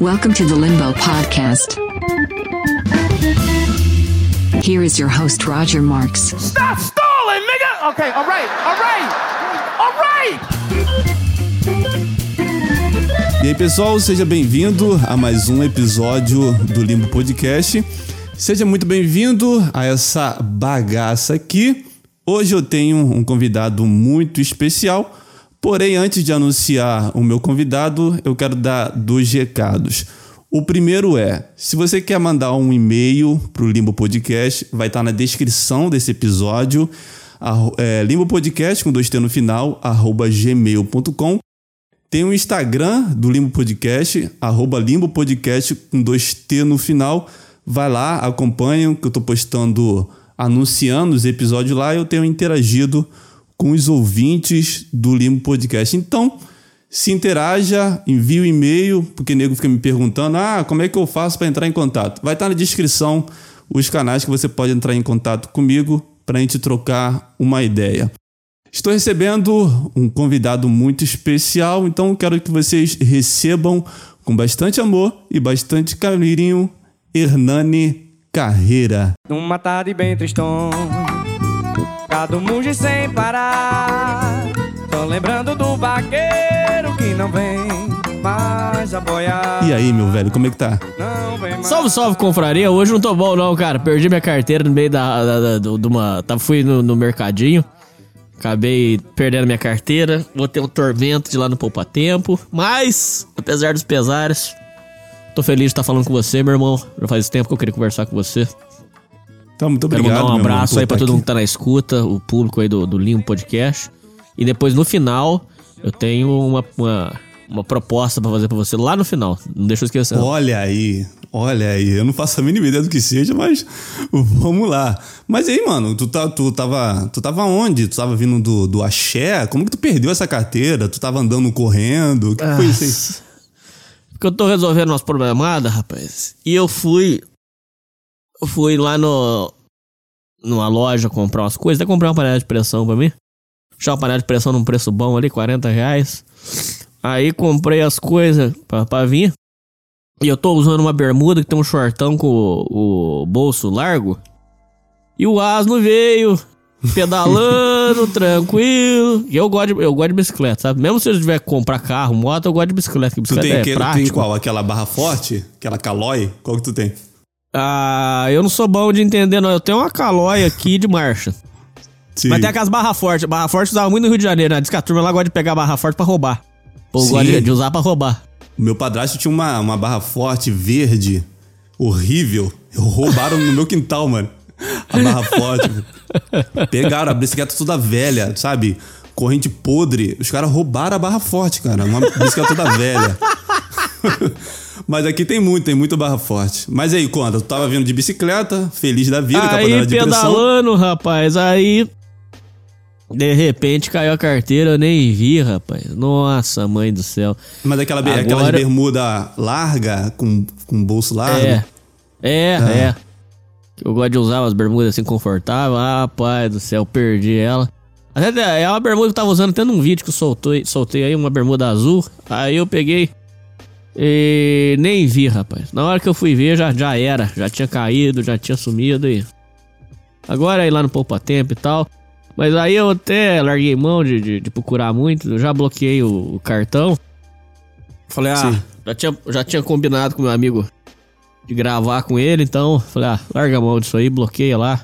Welcome to the Limbo Podcast. Here is your host, Roger Marks. Stop stalling, nigga! Okay, all right, all right, all right! E aí, pessoal, seja bem-vindo a mais um episódio do Limbo Podcast. Seja muito bem-vindo a essa bagaça aqui. Hoje eu tenho um convidado muito especial. Porém, antes de anunciar o meu convidado, eu quero dar dois recados. O primeiro é: se você quer mandar um e-mail para o Limbo Podcast, vai estar na descrição desse episódio. É, Limbo Podcast com dois T no final, arroba gmail.com. Tem o Instagram do Limbo Podcast, arroba Limbo Podcast com dois T no final. Vai lá, acompanha, que eu estou postando, anunciando os episódios lá. Eu tenho interagido com os ouvintes do Limbo Podcast. Então, se interaja, envie o um e-mail, porque nego fica me perguntando: ah, como é que eu faço para entrar em contato? Vai estar na descrição os canais que você pode entrar em contato comigo para a gente trocar uma ideia. Estou recebendo um convidado muito especial, então quero que vocês recebam com bastante amor e bastante carinho Hernani Carreira. Numa tarde bem tristão Gado muge sem parar. Tô lembrando do vaqueiro que não vem mais apoiar. E aí, meu velho, como é que tá? Salve, salve, confraria. Hoje não tô bom, não, cara. Perdi minha carteira no meio da. da, da do, de uma. Tá, fui no, no mercadinho. Acabei perdendo minha carteira. Vou ter um tormento de lá no Poupa Tempo. Mas, apesar dos pesares, tô feliz de estar falando com você, meu irmão. Já faz tempo que eu queria conversar com você. Então, muito obrigado. Quero mandar um abraço aí pra todo mundo que tá na escuta, o público aí do, do Limbo Podcast. E depois, no final, eu tenho uma, uma, uma proposta pra fazer pra você lá no final. Não deixa eu esquecer. Olha aí, olha aí. Eu não faço a mínima ideia do que seja, mas vamos lá. Mas aí, mano, tu, tá, tu, tava, tu tava onde? Tu tava vindo do, do axé? Como que tu perdeu essa carteira? Tu tava andando correndo? O que foi isso aí? Porque eu tô resolvendo umas problemadas, rapaz. E eu fui. Eu fui lá no. Numa loja comprar umas coisas. Até comprar uma panela de pressão pra mim. Já uma panela de pressão num preço bom ali, 40 reais. Aí comprei as coisas pra, pra vir. E eu tô usando uma bermuda que tem um shortão com o, o bolso largo. E o asno veio, pedalando, tranquilo. E eu gosto, de, eu gosto de bicicleta, sabe? Mesmo se eu tiver que comprar carro, moto, eu gosto de bicicleta. Que Tu bicicleta tem, é que, tu tem qual? Aquela barra forte? Aquela calói? Qual que tu tem? Ah, eu não sou bom de entender, não. Eu tenho uma calói aqui de marcha. Sim. Mas tem aquelas barra forte. Barra forte usava muito no Rio de Janeiro, né? Diz que a turma lá gosta de pegar barra forte pra roubar. Ou gosta de, de usar pra roubar. O meu padrasto tinha uma, uma barra forte, verde, horrível. Roubaram no meu quintal, mano. A barra forte. Pegaram a bicicleta toda velha, sabe? Corrente podre. Os caras roubaram a barra forte, cara. Uma bicicleta toda velha. Mas aqui tem muito, tem muita barra forte. Mas aí, conta, tu tava vindo de bicicleta, feliz da vida, Aí de pedalando, rapaz. Aí. De repente caiu a carteira, eu nem vi, rapaz. Nossa, mãe do céu. Mas aquela, be- aquela de Agora- bermuda larga, com, com bolso largo. É. É, Ah. é. Eu gosto de usar umas bermudas assim confortáveis. Ah, pai do céu, perdi ela. Até é uma bermuda que eu tava usando até num vídeo que eu soltei, soltei aí, uma bermuda azul. Aí eu peguei e nem vi, rapaz. Na hora que eu fui ver, já, já era. Já tinha caído, já tinha sumido e. Agora é ir lá no Poupa Tempo e tal. Mas aí eu até larguei mão de, de, de procurar muito. Eu já bloqueei o, o cartão. Falei, ah, Sim. já tinha, já tinha combinado com meu amigo de gravar com ele, então falei, ah, larga a mão disso aí, bloqueia lá.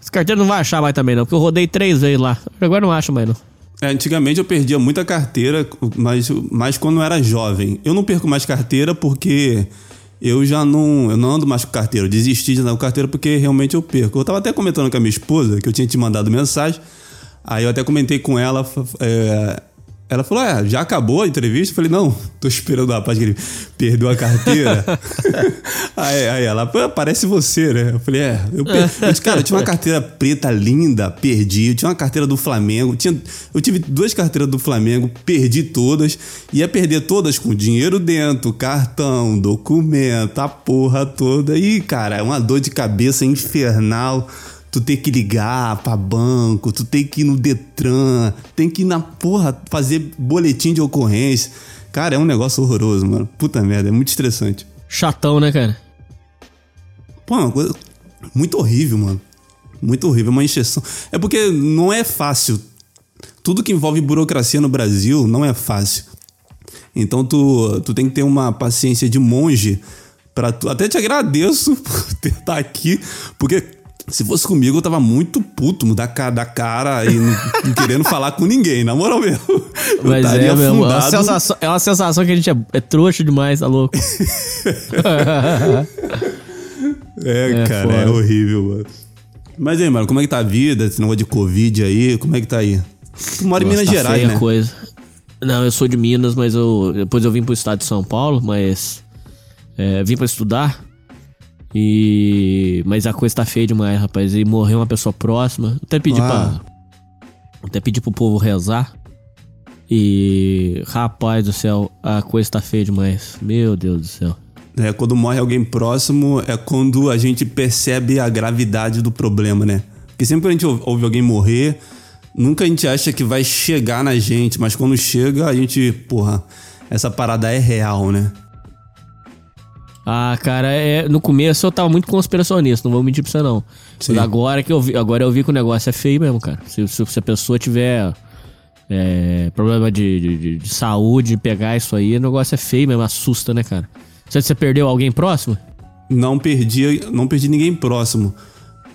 Esse carteiro não vai achar mais também não, porque eu rodei três vezes lá. Agora não acha mais não. É, antigamente eu perdia muita carteira, mas, mas quando eu era jovem. Eu não perco mais carteira porque eu já não, eu não ando mais com carteira. Eu desisti de andar com carteira porque realmente eu perco. Eu tava até comentando com a minha esposa, que eu tinha te mandado mensagem. Aí eu até comentei com ela. é, ela falou: É, já acabou a entrevista? Eu falei: Não, tô esperando o rapaz que ele perdeu a carteira. aí, aí ela, parece você, né? Eu falei: É, eu, per... eu disse, cara, eu tinha uma carteira preta linda, perdi. Eu tinha uma carteira do Flamengo. Tinha... Eu tive duas carteiras do Flamengo, perdi todas. Ia perder todas com dinheiro dentro, cartão, documento, a porra toda. E, cara, é uma dor de cabeça infernal tu ter que ligar pra banco, tu tem que ir no Detran, tem que ir na porra fazer boletim de ocorrência. Cara, é um negócio horroroso, mano. Puta merda, é muito estressante. Chatão, né, cara? Pô, é uma coisa muito horrível, mano. Muito horrível, é uma encheção. É porque não é fácil. Tudo que envolve burocracia no Brasil não é fácil. Então tu, tu tem que ter uma paciência de monge para tu. Até te agradeço por ter estar aqui, porque se fosse comigo eu tava muito puto, mudar cara da cara e não, não querendo falar com ninguém, na moral mesmo. Eu Mas é mesmo. É uma, afundado. sensação, é uma sensação que a gente é, é trouxa demais, tá louco? É, É, cara, é foda. horrível, mano. Mas aí, mano, como é que tá a vida? Esse negócio de Covid aí, como é que tá aí? Tu mora em Minas tá Gerais, né? coisa. Não, eu sou de Minas, mas eu depois eu vim pro estado de São Paulo, mas é, vim pra estudar. E mas a coisa tá feia demais, rapaz. E morreu uma pessoa próxima. Até pedi Ah. pra até pedi pro povo rezar. E rapaz do céu, a coisa tá feia demais. Meu Deus do céu. É, quando morre alguém próximo, é quando a gente percebe a gravidade do problema, né? Porque sempre que a gente ouve alguém morrer, nunca a gente acha que vai chegar na gente, mas quando chega, a gente, porra, essa parada é real, né? Ah, cara, é, no começo eu tava muito conspiracionista, não vou mentir pra você não. Sim. Mas agora que eu vi, agora eu vi que o negócio é feio mesmo, cara. Se, se, se a pessoa tiver é, problema de, de- de- de saúde, pegar isso aí, o negócio é feio mesmo, assusta, né, cara? Você, você perdeu alguém próximo? Não perdi, não perdi ninguém próximo.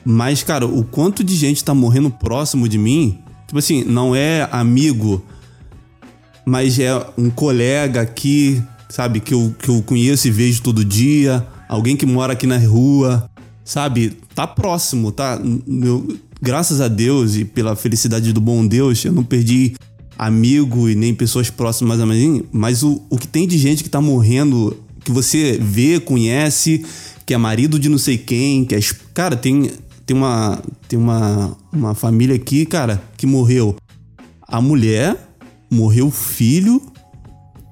Mas, cara, o quanto de gente tá morrendo próximo de mim, tipo assim, não é amigo, mas é um colega aqui, sabe, que eu, que eu conheço e vejo todo dia, alguém que mora aqui na rua, sabe? Tá próximo, tá? Eu- graças a Deus e pela felicidade do bom Deus, eu não perdi amigo e nem pessoas próximas a mim, mas o, o que tem de gente que tá morrendo, que você vê, conhece, que é marido de não sei quem, que é. Cara, tem, tem uma. Tem uma, uma família aqui, cara, que morreu a mulher, morreu o filho,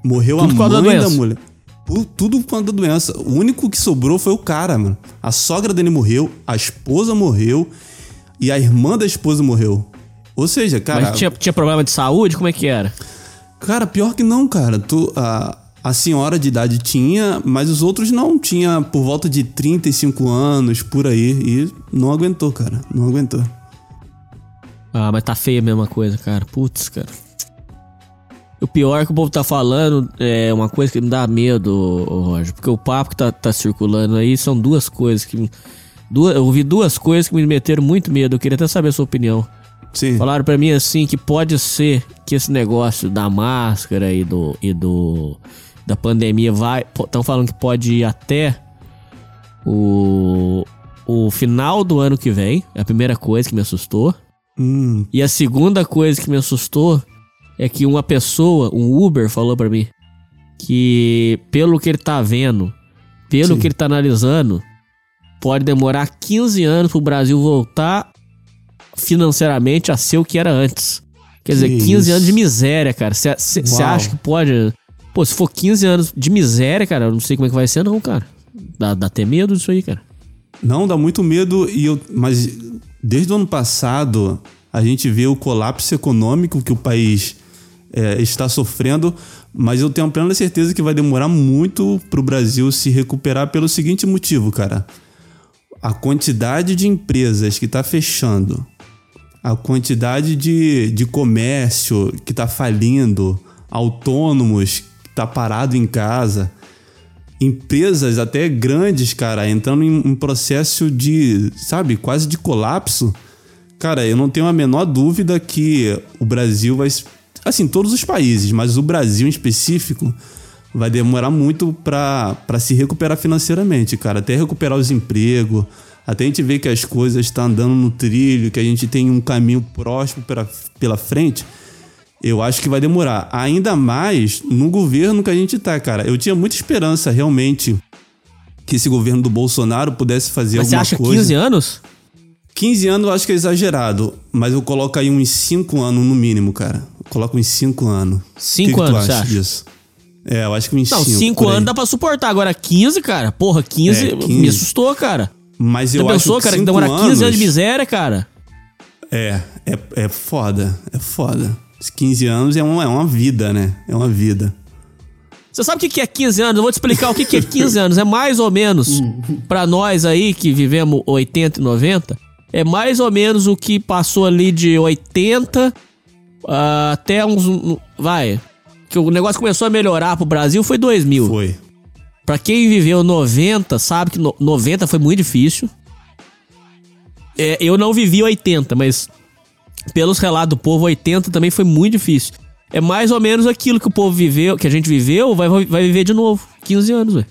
morreu Tudo a da mãe da doença. mulher. Por- tudo por causa da doença. O único que sobrou foi o cara, mano. A sogra dele morreu, a esposa morreu e a irmã da esposa morreu. Ou seja, cara. Mas tinha, tinha problema de saúde? Como é que era? Cara, pior que não, cara. Tu, a, a senhora de idade tinha, mas os outros não. Tinha por volta de 35 anos, por aí. E não aguentou, cara. Não aguentou. Ah, mas tá feia a mesma coisa, cara. Putz, cara. O pior que o povo tá falando é uma coisa que me dá medo, Roger. Porque o papo que tá, tá circulando aí são duas coisas que. Duas, eu ouvi duas coisas que me meteram muito medo. Eu queria até saber a sua opinião. Sim. Falaram pra mim assim que pode ser que esse negócio da máscara e do e do da pandemia vai, estão falando que pode ir até o o final do ano que vem. É a primeira coisa que me assustou. Hum, E a segunda coisa que me assustou é que uma pessoa, um Uber, falou pra mim que, pelo que ele tá vendo, pelo Sim. que ele tá analisando, pode demorar 15 anos pro Brasil voltar financeiramente a ser o que era antes. Quer dizer, Que 15 isso. anos de miséria, cara. Você acha que pode. Pô, se for 15 anos de miséria, cara, eu não sei como é que vai ser, não, cara. Dá, dá até medo disso aí, cara. Não, dá muito medo. E eu, mas desde o ano passado, a gente vê o colapso econômico que o país é, está sofrendo. Mas eu tenho plena certeza que vai demorar muito pro Brasil se recuperar pelo seguinte motivo, cara. A quantidade de empresas que tá fechando, a quantidade de, de comércio que tá falindo, autônomos que tá parado em casa, empresas até grandes, cara, entrando em um processo de, sabe, quase de colapso. Cara, eu não tenho a menor dúvida que o Brasil vai. Assim, todos os países, mas o Brasil em específico vai demorar muito pra pra se recuperar financeiramente, cara. Até recuperar os empregos, até a gente ver que as coisas estão andando no trilho, que a gente tem um caminho próximo pela, pela frente. Eu acho que vai demorar. Ainda mais no governo que a gente tá, cara. Eu tinha muita esperança, realmente, que esse governo do Bolsonaro pudesse fazer Mas você alguma acha coisa. 15 anos? 15 anos eu acho que é exagerado, mas eu coloco aí uns 5 anos no mínimo, cara. Eu coloco uns 5 anos. Cinco O que que tu anos, você acha disso? É, eu acho que uns Não, 5. 5 anos dá pra suportar. Agora 15, cara. Porra, 15, É, 15. me assustou, cara. Mas Você eu pensou, acho que cara, que demora 15 anos de anos- miséria, cara? É, é, é foda, é foda. Os 15 anos é uma, é uma vida, né? É uma vida. Você sabe o que que é 15 anos? Eu vou te explicar o que que é 15 anos. É mais ou menos, pra nós aí que vivemos 80 e 90, é mais ou menos o que passou ali de 80 ah, até uns. Vai. Que o negócio começou a melhorar pro Brasil foi 2000. Foi. Pra quem viveu 90, sabe que no- 90 foi muito difícil. É, eu não vivi 80, mas pelos relatos do povo, 80 também foi muito difícil. É mais ou menos aquilo que o povo viveu, que a gente viveu, vai, vai viver de novo. 15 anos, velho.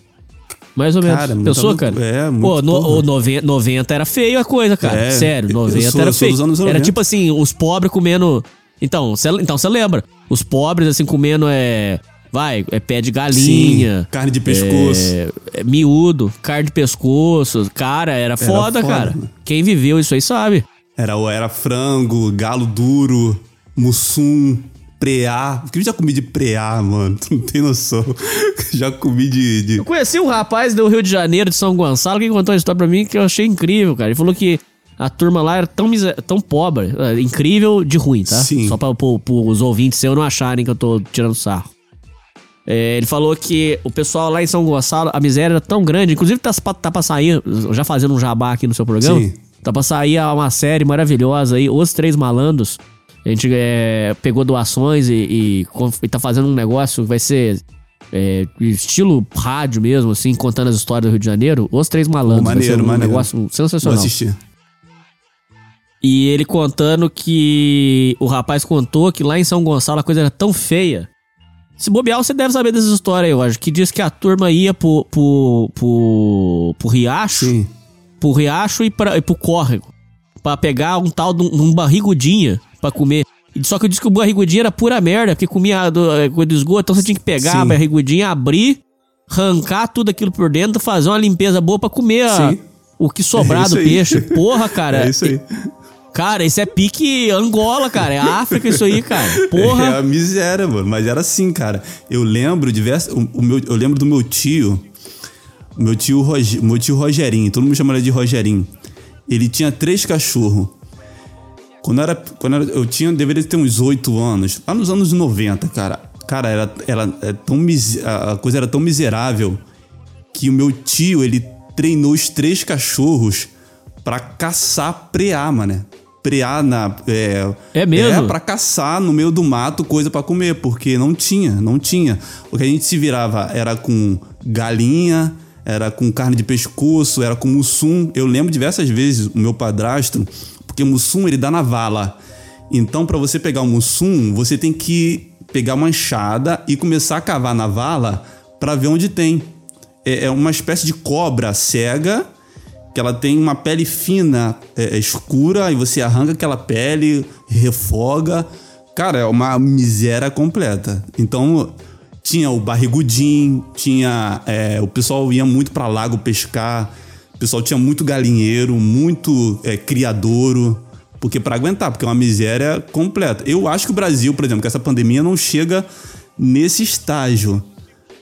Mais ou menos. Cara, Pensou, loucura. cara? É, muito Pô, no, o 90, 90 era feio a coisa, cara. É, Sério, eu 90 sou- era feio. Era 90. tipo assim, os pobres comendo. Então, cê, então você lembra? Os pobres, assim, comendo é. Vai, é pé de galinha. Sim, carne de pescoço. É, é miúdo, carne de pescoço. Cara, era foda, foda, cara. mano. Quem viveu isso aí sabe. Era, era frango, galo duro, mussum, preá. O que eu já comi de preá, mano? Tu não tem noção. já comi de. de- Eu conheci um rapaz do Rio de Janeiro, de São Gonçalo, que contou uma história pra mim que eu achei incrível, cara. Ele falou que a turma lá era tão, miser... tão pobre. é, Incrível de ruim, tá? Sim. Só pra, pro- pros ouvintes seus não acharem que eu tô tirando sarro. É, ele falou que o pessoal lá em São Gonçalo, a miséria era tão grande, inclusive tá, tá pra sair, já fazendo um jabá aqui no seu programa, Sim. tá pra sair uma série maravilhosa aí, Os Três Malandros. A gente é, pegou doações e, e, e tá fazendo um negócio que vai ser é, estilo rádio mesmo, assim, contando as histórias do Rio de Janeiro. Os Três Malandros. Pô, maneiro, vai ser um maneiro. negócio Vou sensacional. assistir. E ele contando que o rapaz contou que lá em São Gonçalo a coisa era tão feia. Se bobear, você deve saber dessa história aí, eu acho. Que diz que a turma ia pro, pro, pro, pro riacho, Sim. pro riacho e, pra, e pro córrego. Pra pegar um tal de um, um barrigudinha pra comer. Só que eu disse que o barrigudinha era pura merda, porque comia do, coisa do esgoto, então você tinha que pegar Sim. a barrigudinha, abrir, arrancar tudo aquilo por dentro, fazer uma limpeza boa pra comer a- o que sobrar É do aí. peixe. Porra, cara. É isso aí. Cara, isso é pique Angola, cara. É África isso aí, cara. É Porra. a miséria, mano. Mas era assim, cara. Eu lembro diversos. O, o meu, eu lembro do meu tio. Meu tio, Roge, meu tio Rogerinho. Todo mundo chama ele de Rogerinho. Ele tinha três cachorros. Quando, era, quando era, eu tinha, deveria ter uns oito anos. Lá nos anos 90, cara. Cara, era, era, é tão a coisa era tão miserável que o meu tio, ele treinou os três cachorros pra caçar preá, mano. Preá na. É, É mesmo? É, pra caçar no meio do mato coisa pra comer, porque não tinha, não tinha. O que a gente se virava era com galinha, era com carne de pescoço, era com mussum. Eu lembro diversas vezes o meu padrasto, porque mussum ele dá na vala. Então, pra você pegar o mussum, você tem que pegar uma enxada e começar a cavar na vala pra ver onde tem. É é uma espécie de cobra cega que ela tem uma pele fina, é, é escura, e você arranca aquela pele, refoga. Cara, é uma miséria completa. Então, tinha o barrigudinho, tinha. é, o pessoal ia muito pra lago pescar, o pessoal tinha muito galinheiro, muito é, criadouro. Porque pra aguentar, porque é uma miséria completa. Eu acho que o Brasil, por exemplo, que essa pandemia não chega nesse estágio.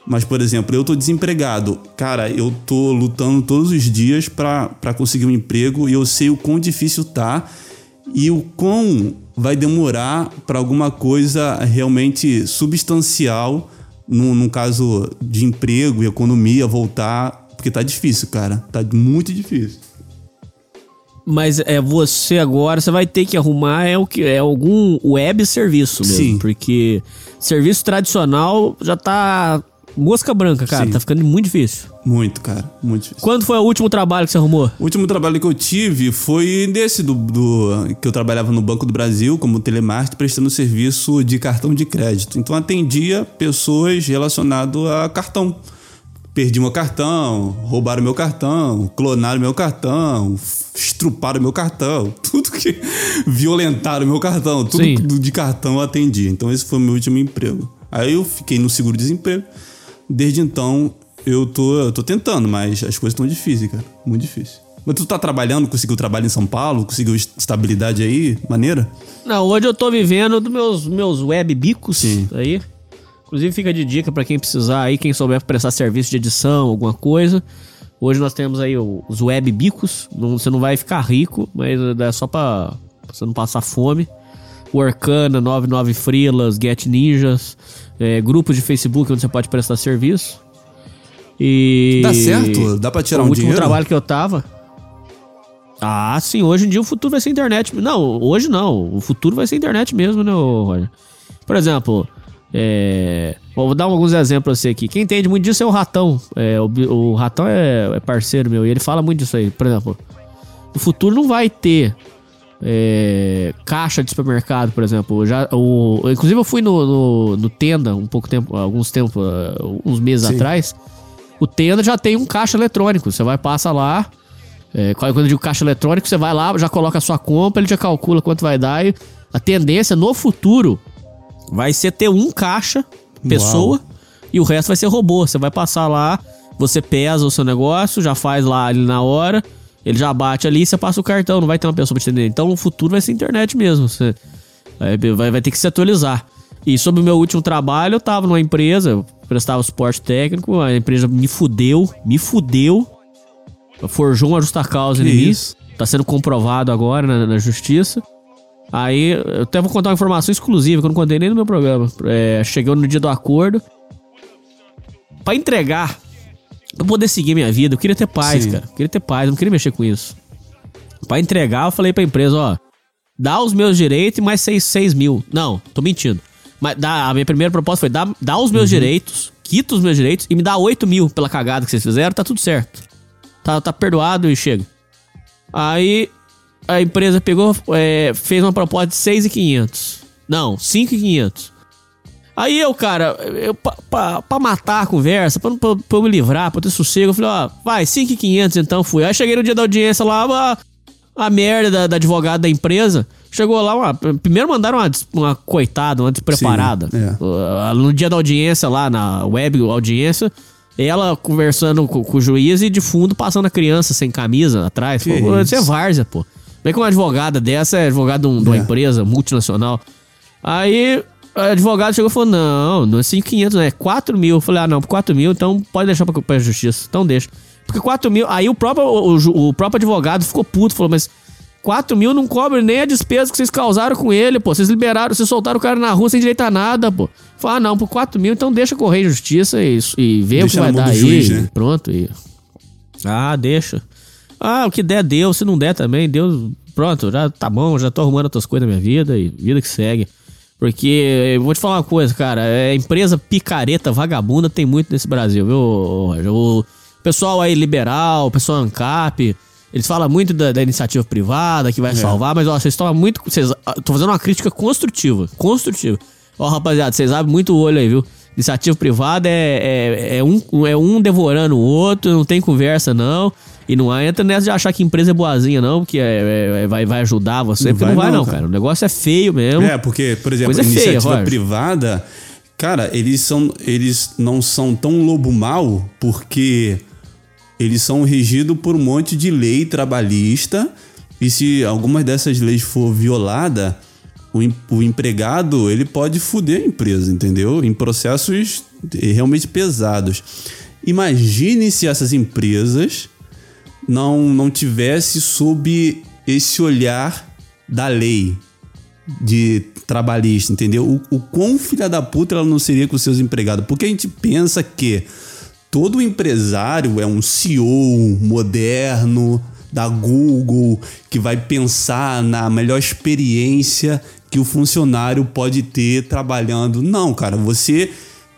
Mas, por exemplo, eu tô desempregado. Cara, eu tô lutando todos os dias pra conseguir um emprego e eu sei o quão difícil tá e o quão vai demorar pra alguma coisa realmente substancial, num caso de emprego e economia, voltar. Porque tá difícil, cara. Tá muito difícil. Mas é você agora, você vai ter que arrumar é o que é algum web serviço mesmo, Sim. porque serviço tradicional já tá mosca branca, cara, Sim. tá ficando muito difícil. Muito, cara. Muito difícil. Quando foi o último trabalho que você arrumou? O último trabalho que eu tive foi desse do, do- que eu trabalhava no Banco do Brasil como telemarketing prestando serviço de cartão de crédito. Então atendia pessoas relacionadas a cartão. Perdi meu cartão, roubaram meu cartão, clonaram meu cartão, estruparam meu cartão, tudo que violentaram meu cartão, tudo Sim. de cartão eu atendia. Então esse foi o meu último emprego. Aí eu fiquei no seguro-desemprego. Desde então eu tô, eu tô tentando, mas as coisas estão difíceis, cara. Muito difícil. Mas tu tá trabalhando, conseguiu trabalho em São Paulo? Conseguiu est- estabilidade aí? Maneira? Não, hoje eu tô vivendo dos meus, meus web bicos Sim. aí. Inclusive fica de dica pra quem precisar aí, quem souber prestar serviço de edição, alguma coisa. Hoje nós temos aí o- os web bicos. Não, você não vai ficar rico, mas é só pra, pra você não passar fome. O Arcana, 99 Freelas, Get Ninjas. é, grupos de Facebook onde você pode prestar serviço. E. Dá certo? Dá pra tirar o um último dinheiro? trabalho que eu tava. Ah, sim, hoje em dia o futuro vai ser internet. Não, hoje não. O futuro vai ser internet mesmo, né, Roger? Por exemplo, é, vou dar alguns exemplos você aqui. Quem entende muito disso é o Ratão. É, o, o Ratão é, é parceiro meu e ele fala muito disso aí. Por exemplo, o futuro não vai ter é, caixa de supermercado, por exemplo. Já, o, inclusive eu fui no, no, no Tenda um pouco tempo, alguns tempos, ah, uns meses Sim. atrás. O Tenda já tem um caixa eletrônico. Você vai, passa lá. É, quando eu digo caixa eletrônico, você vai lá, já coloca a sua compra, ele já calcula quanto vai dar. E a tendência no futuro vai ser ter um caixa, pessoa, e o resto vai ser robô. Você vai passar lá, você pesa o seu negócio, já faz lá ali na hora, ele já bate ali e você passa o cartão, não vai ter uma pessoa pra te atender. Então o futuro vai ser internet mesmo. Você vai, vai, vai ter que se atualizar. E sobre o meu último trabalho, eu tava numa empresa, eu prestava suporte técnico, a empresa me fudeu, me fudeu. Forjou uma justa causa Que em mim. Tá sendo comprovado agora na, na justiça. Aí, eu até vou contar uma informação exclusiva que eu não contei nem no meu programa. É, chegou no dia do acordo. Pra entregar, pra poder seguir minha vida, eu queria ter paz, Sim. cara. Eu queria ter paz, eu não queria mexer com isso. Pra entregar, eu falei pra empresa, ó. Dá os meus direitos e mais 6, 6 mil. Não, tô mentindo. Mas dá, a minha primeira proposta foi: dá, dá os meus direitos, quita os meus direitos e me dá 8 mil pela cagada que vocês fizeram, tá tudo certo. Tá, tá perdoado e chega. Aí a empresa pegou, é, fez uma proposta de 6,500. Não, 5,500. Aí eu, cara, eu, pra, pra, pra matar a conversa, pra, pra, pra eu me livrar, pra eu ter sossego, eu falei, ó, vai, 5,500 então fui. Aí cheguei no dia da audiência lá, a, a merda da, da advogada da empresa. Chegou lá, uma, primeiro mandaram uma, uma coitada, uma despreparada. Sim, é. Uh, No dia da audiência lá, na web audiência, ela conversando com, com o juiz e de fundo passando a criança sem camisa atrás. Falou, Isso é várzea, pô. Como é que uma advogada dessa é advogada de, um- de uma É. empresa multinacional? Aí a advogada chegou e falou: não, não é 5,500, não, é 4 mil. Eu falei: ah, não, por 4 mil, então pode deixar pra, pra justiça. Então deixa. Porque 4 mil. Aí o próprio, o, o próprio advogado ficou puto, falou: mas 4 mil não cobre nem a despesa que vocês causaram com ele, pô. Vocês liberaram, vocês soltaram o cara na rua sem direito a nada, pô. Falei: ah, não, por 4 mil, então deixa correr em justiça e, e vê o que vai dar do aí. juiz, né? Pronto. E... Ah, deixa. Ah, o que der, deu. Se não der também, Deus. Pronto, já tá bom, já tô arrumando outras coisas na minha vida e vida que segue. Porque, eu vou te falar uma coisa, cara, é empresa picareta, vagabunda, tem muito nesse Brasil, viu, Roger? O pessoal aí liberal, o pessoal ANCAP, eles falam muito da, da iniciativa privada que vai É. salvar, mas ó, vocês tomam muito. Vocês, ah, tô fazendo uma crítica construtiva. Construtiva. Ó, rapaziada, vocês abrem muito o olho aí, viu? Iniciativa privada é, é, é, um, é um devorando o outro, não tem conversa, não. E não entra nessa de achar que empresa é boazinha, não, porque é- é- vai, vai ajudar você, Não porque vai não vai, não, cara. cara. O negócio é feio mesmo. É, porque, por exemplo, feia, iniciativa Roger. privada, cara, eles são eles não são tão lobo mal porque eles são regidos por um monte de lei trabalhista e se algumas dessas leis for violada, o, o empregado ele pode fuder a empresa, entendeu? Em processos realmente pesados. Imagine se essas empresas não não tivesse sob esse olhar da lei de trabalhista, entendeu? O, o quão filha da puta ela não seria com seus empregados? Porque a gente pensa que todo empresário é um CEO moderno da Google que vai pensar na melhor experiência que o funcionário pode ter trabalhando. Não, cara, você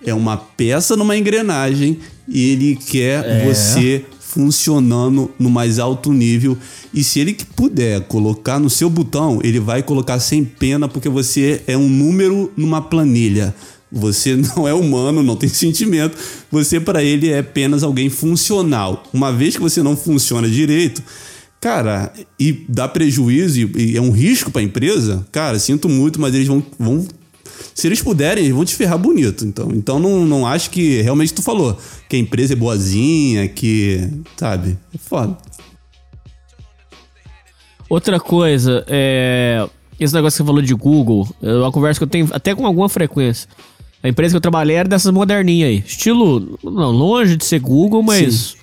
é uma peça numa engrenagem e ele quer você funcionando no mais alto nível. E se ele puder colocar no seu botão, ele vai colocar sem pena, porque você é um número numa planilha. Você não é humano, não tem sentimento. Você, para ele, é apenas alguém funcional. Uma vez que você não funciona direito, cara, e dá prejuízo e, é um risco para a empresa, cara, sinto muito, mas eles vão, vão se eles puderem, eles vão te ferrar bonito. Então, então não, não acho que realmente tu falou que a empresa é boazinha, que. Sabe? É foda. Outra coisa, é. Esse negócio que você falou de Google, é uma conversa que eu tenho até com alguma frequência. A empresa que eu trabalhei era dessas moderninhas aí. Estilo, não, longe de ser Google, mas Sim.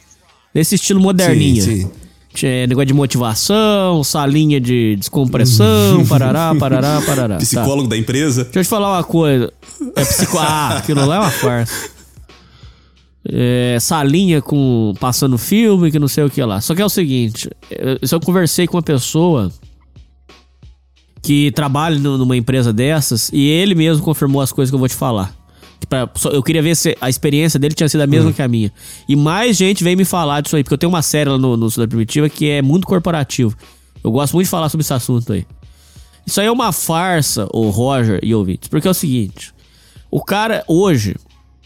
nesse estilo moderninha. Sim, sim. É, negócio de motivação, salinha de descompressão, parará, parará, parará. Tá. Psicólogo da empresa. Deixa eu te falar uma coisa. É psico... Ah, aquilo lá é uma farsa. É, salinha com passando filme, que não sei o que lá. Só que é o seguinte, eu, eu conversei com uma pessoa que trabalha numa empresa dessas e ele mesmo confirmou as coisas que eu vou te falar. Pra- eu queria ver se a experiência dele tinha sido a mesma que a minha. E mais gente veio me falar disso aí, porque eu tenho uma série lá no, no Cidade Primitiva que é muito corporativo. Eu gosto muito de falar sobre esse assunto aí. Isso aí é uma farsa, o Roger e ouvintes, porque é o seguinte: o cara hoje,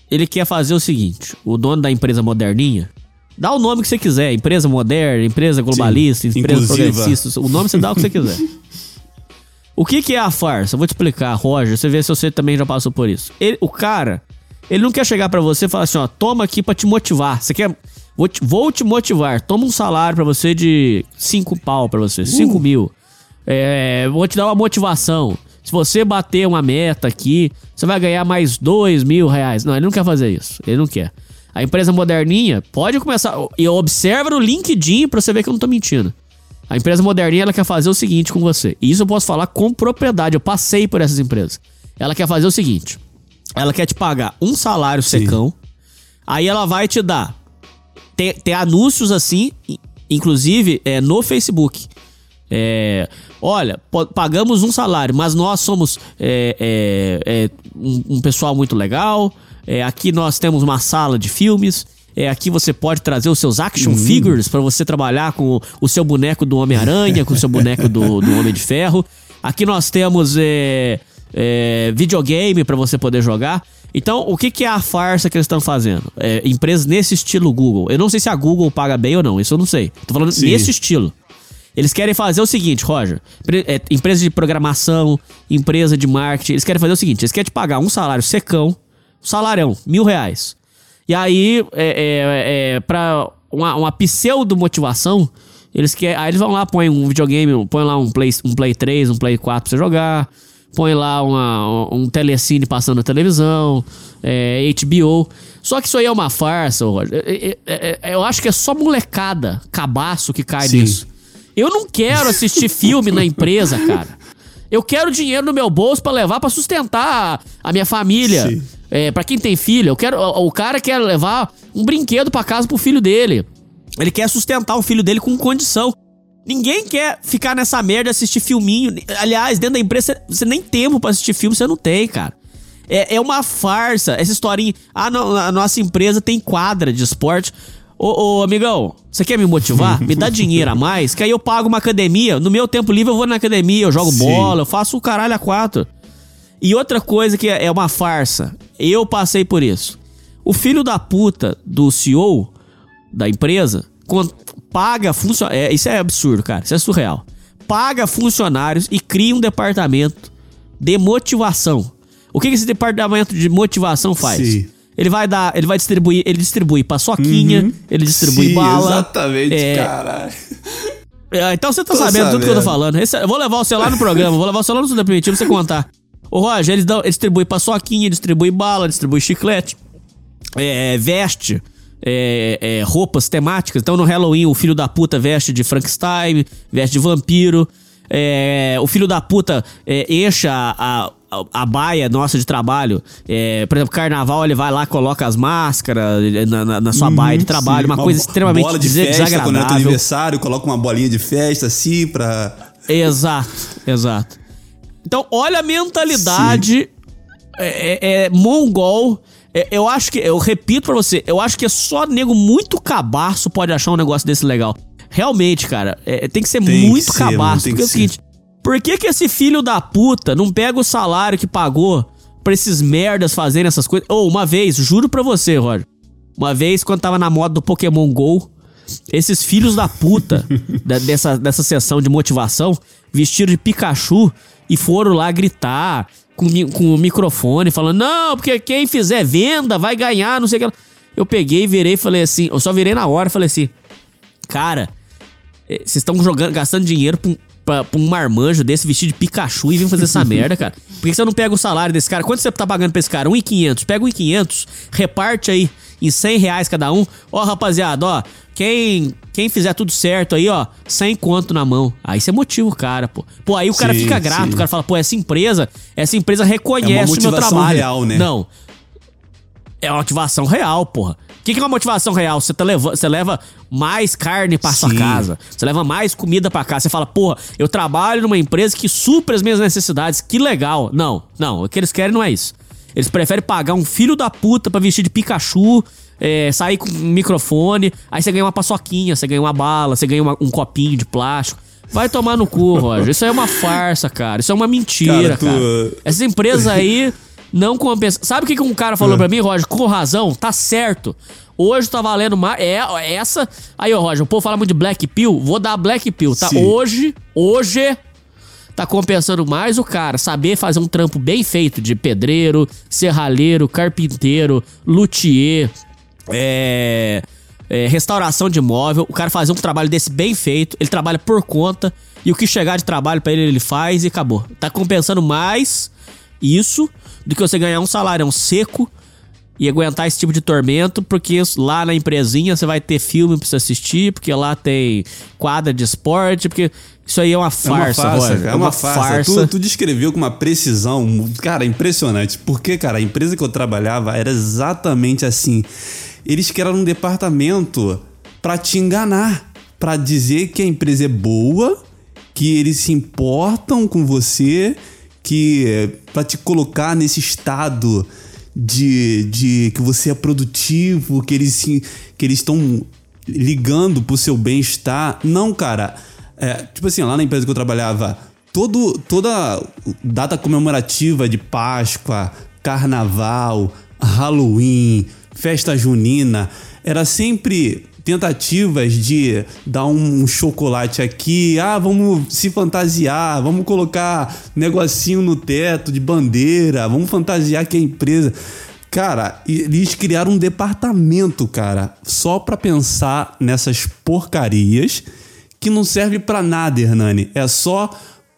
ele quer fazer o seguinte: o dono da empresa moderninha, dá o nome que você quiser, empresa moderna, empresa globalista, Sim, empresa inclusiva. progressista, o nome você dá o que você quiser. O que, que é a farsa? Eu vou te explicar, Roger, você vê se você também já passou por isso. Ele- o cara, ele não quer chegar pra você e falar assim, ó, toma aqui pra te motivar. Você quer. Vou te, vou te motivar. Toma um salário pra você de 5 pau pra você, 5 mil. É, vou te dar uma motivação. Se você bater uma meta aqui, você vai ganhar mais 2 mil reais. Não, ele não quer fazer isso. Ele não quer. A empresa moderninha pode começar. E observa no LinkedIn pra você ver que eu não tô mentindo. A empresa moderninha ela quer fazer o seguinte com você. E isso eu posso falar com propriedade. Eu passei por essas empresas. Ela quer fazer o seguinte: ela quer te pagar um salário secão. Aí ela vai te dar. Tem, tem anúncios assim, inclusive é, no Facebook. É, olha, pagamos um salário, mas nós somos é, é, é, um, um pessoal muito legal. É, aqui nós temos uma sala de filmes. É, aqui você pode trazer os seus action figures para você trabalhar com o, seu boneco do Homem-Aranha, com o seu boneco do, do Homem de Ferro. Aqui nós temos é, é, videogame para você poder jogar. Então, o que, que é a farsa que eles estão fazendo? É, empresas nesse estilo Google. Eu não sei se a Google paga bem ou não, isso eu não sei. Tô falando Sim. nesse estilo. Eles querem fazer o seguinte, Roger. É, empresa de programação, empresa de marketing. Eles querem fazer o seguinte: eles querem te pagar um salário secão, um salarão, mil reais. E aí, é, é, é, pra uma, uma pseudo-motivação, eles querem. Aí eles vão lá, põem um videogame, põem lá um Play, um Play 3, um Play 4 pra você jogar. Põe lá uma, um telecine passando na televisão, é, HBO. Só que isso aí é uma farsa, Roger. É, é, é, eu acho que é só molecada, cabaço que cai Sim. nisso. Eu não quero assistir filme na empresa, cara. Eu quero dinheiro no meu bolso pra levar pra sustentar a minha família. Sim. É, para quem tem filho, eu quero o, o cara quer levar um brinquedo pra casa pro filho dele. Ele quer sustentar o filho dele com condição. Ninguém quer ficar nessa merda assistir filminho. Aliás, dentro da empresa, você, nem tempo pra assistir filme, você não tem, cara. É, é uma farsa. Essa historinha. Ah, não, a nossa empresa tem quadra de esporte. Ô, ô, amigão, você quer me motivar? Me dá dinheiro a mais, que aí eu pago uma academia. No meu tempo livre eu vou na academia, eu jogo Sim. bola, eu faço o caralho a quatro. E outra coisa que é é uma farsa. Eu passei por isso. O filho da puta do CEO da empresa paga funcionários. isso é absurdo, cara. Isso é surreal. Paga funcionários e cria um departamento de motivação. O que que esse departamento de motivação faz? Sim. Ele vai dar, ele vai distribuir, ele distribui paçoquinha, ele distribui Sim, bala. Exatamente, É, caralho. é, então você tá Tô sabendo tudo que eu tô sabendo. falando. Esse- eu vou levar você lá no programa, vou levar você lá no Estudo Primitivo pra você contar. Ô, Roger, eles, dão, eles distribuem paçoquinha, distribui bala, distribui chiclete, é, veste é, é, roupas temáticas. Então no Halloween o filho da puta veste de Frankenstein, veste de vampiro. É, o filho da puta é, enche a, a, baia nossa de trabalho. É, por exemplo, carnaval, ele vai lá, coloca as máscaras na, na- na sua baia de trabalho. Sim, uma, coisa extremamente bola de festa, quando é teu aniversário, coloca uma bolinha de festa assim pra... Exato, exato. Então, olha a mentalidade é, é- é mongol. É, eu acho que, eu repito pra você, eu acho que é só nego muito cabaço pode achar um negócio desse legal. Realmente, cara, é, tem que ser Tem que muito mano, cabaço. Porque é o que seguinte, por que que esse filho da puta não pega o salário que pagou pra esses merdas fazerem essas coisas? Ou, uma vez, juro pra você, Roger, uma vez, quando tava na moda do Pokémon GO, esses filhos da puta da- dessa, dessa sessão de motivação vestiram de Pikachu e foram lá gritar com, com o microfone, falando: Não, porque quem fizer venda vai ganhar, não sei o que. lá." Eu peguei, virei e falei assim: Eu só virei na hora e falei assim: Cara, eh, vocês estão jogando, gastando dinheiro um- pra, pra um marmanjo desse vestido de Pikachu e vem fazer essa merda, cara. Por que você não pega o salário desse cara? Quanto você tá pagando pra esse cara? 1.500. Pega 1.500, reparte aí em 100 reais cada um. Ó, rapaziada, ó, quem, quem fizer tudo certo aí, ó, 100 conto na mão. Aí você motiva o cara, pô. Pô, aí o cara Sim, fica grato, sim. o cara fala, pô, essa empresa, essa empresa reconhece o meu trabalho. real, né? Não. É uma motivação real, porra. O que, que é uma motivação real? Você, tá leva, você leva mais carne pra sua casa. Você leva mais comida pra casa. Você fala, porra, eu trabalho numa empresa que supre as minhas necessidades. Que legal. Não, não. O que eles querem não é isso. Eles preferem pagar um filho da puta pra vestir de Pikachu, é, sair com um microfone. Aí você ganha uma paçoquinha, você ganha uma bala, você ganha uma- um copinho de plástico. Vai tomar no cu, Roger. Isso aí é uma farsa, cara. Isso é uma mentira, Cara, tu- cara. Essas empresas aí não compensam. Sabe o que, que um cara falou pra mim, Roger? Com razão, tá certo. Hoje tá valendo mais. É, essa. Aí, ó, Roger, o povo fala muito de Black Pill. Vou dar Black Pill, tá? Sim. Hoje, hoje, tá compensando mais o cara saber fazer um trampo bem feito de pedreiro, serralheiro, carpinteiro, luthier, é, é, restauração de imóvel. O cara fazer um trabalho desse bem feito, ele trabalha por conta e o que chegar de trabalho pra ele, ele faz e acabou. Tá compensando mais isso do que você ganhar um salário seco e aguentar esse tipo de tormento, porque lá na empresinha você vai ter filme pra você assistir, porque lá tem quadra de esporte, porque isso aí é uma É uma farsa, farsa, cara. É uma farsa. farsa. Tu, tu descreveu com uma precisão, cara, impressionante. Porque, cara, a empresa que eu trabalhava era exatamente assim. Eles criaram um departamento pra te enganar, pra dizer que a empresa é boa, que eles se importam com você, que pra te colocar nesse estado de, de que você é produtivo, que eles que eles estão ligando pro seu bem-estar. Não, cara. É, tipo assim, lá na empresa que eu trabalhava, todo, toda data comemorativa de Páscoa, Carnaval, Halloween, festa junina, era sempre tentativas de dar um chocolate aqui, ah, vamos se fantasiar, vamos colocar negocinho no teto de bandeira, vamos fantasiar que é empresa. Cara, eles criaram um departamento, cara, só pra pensar nessas porcarias que não serve pra nada, Hernani. É só,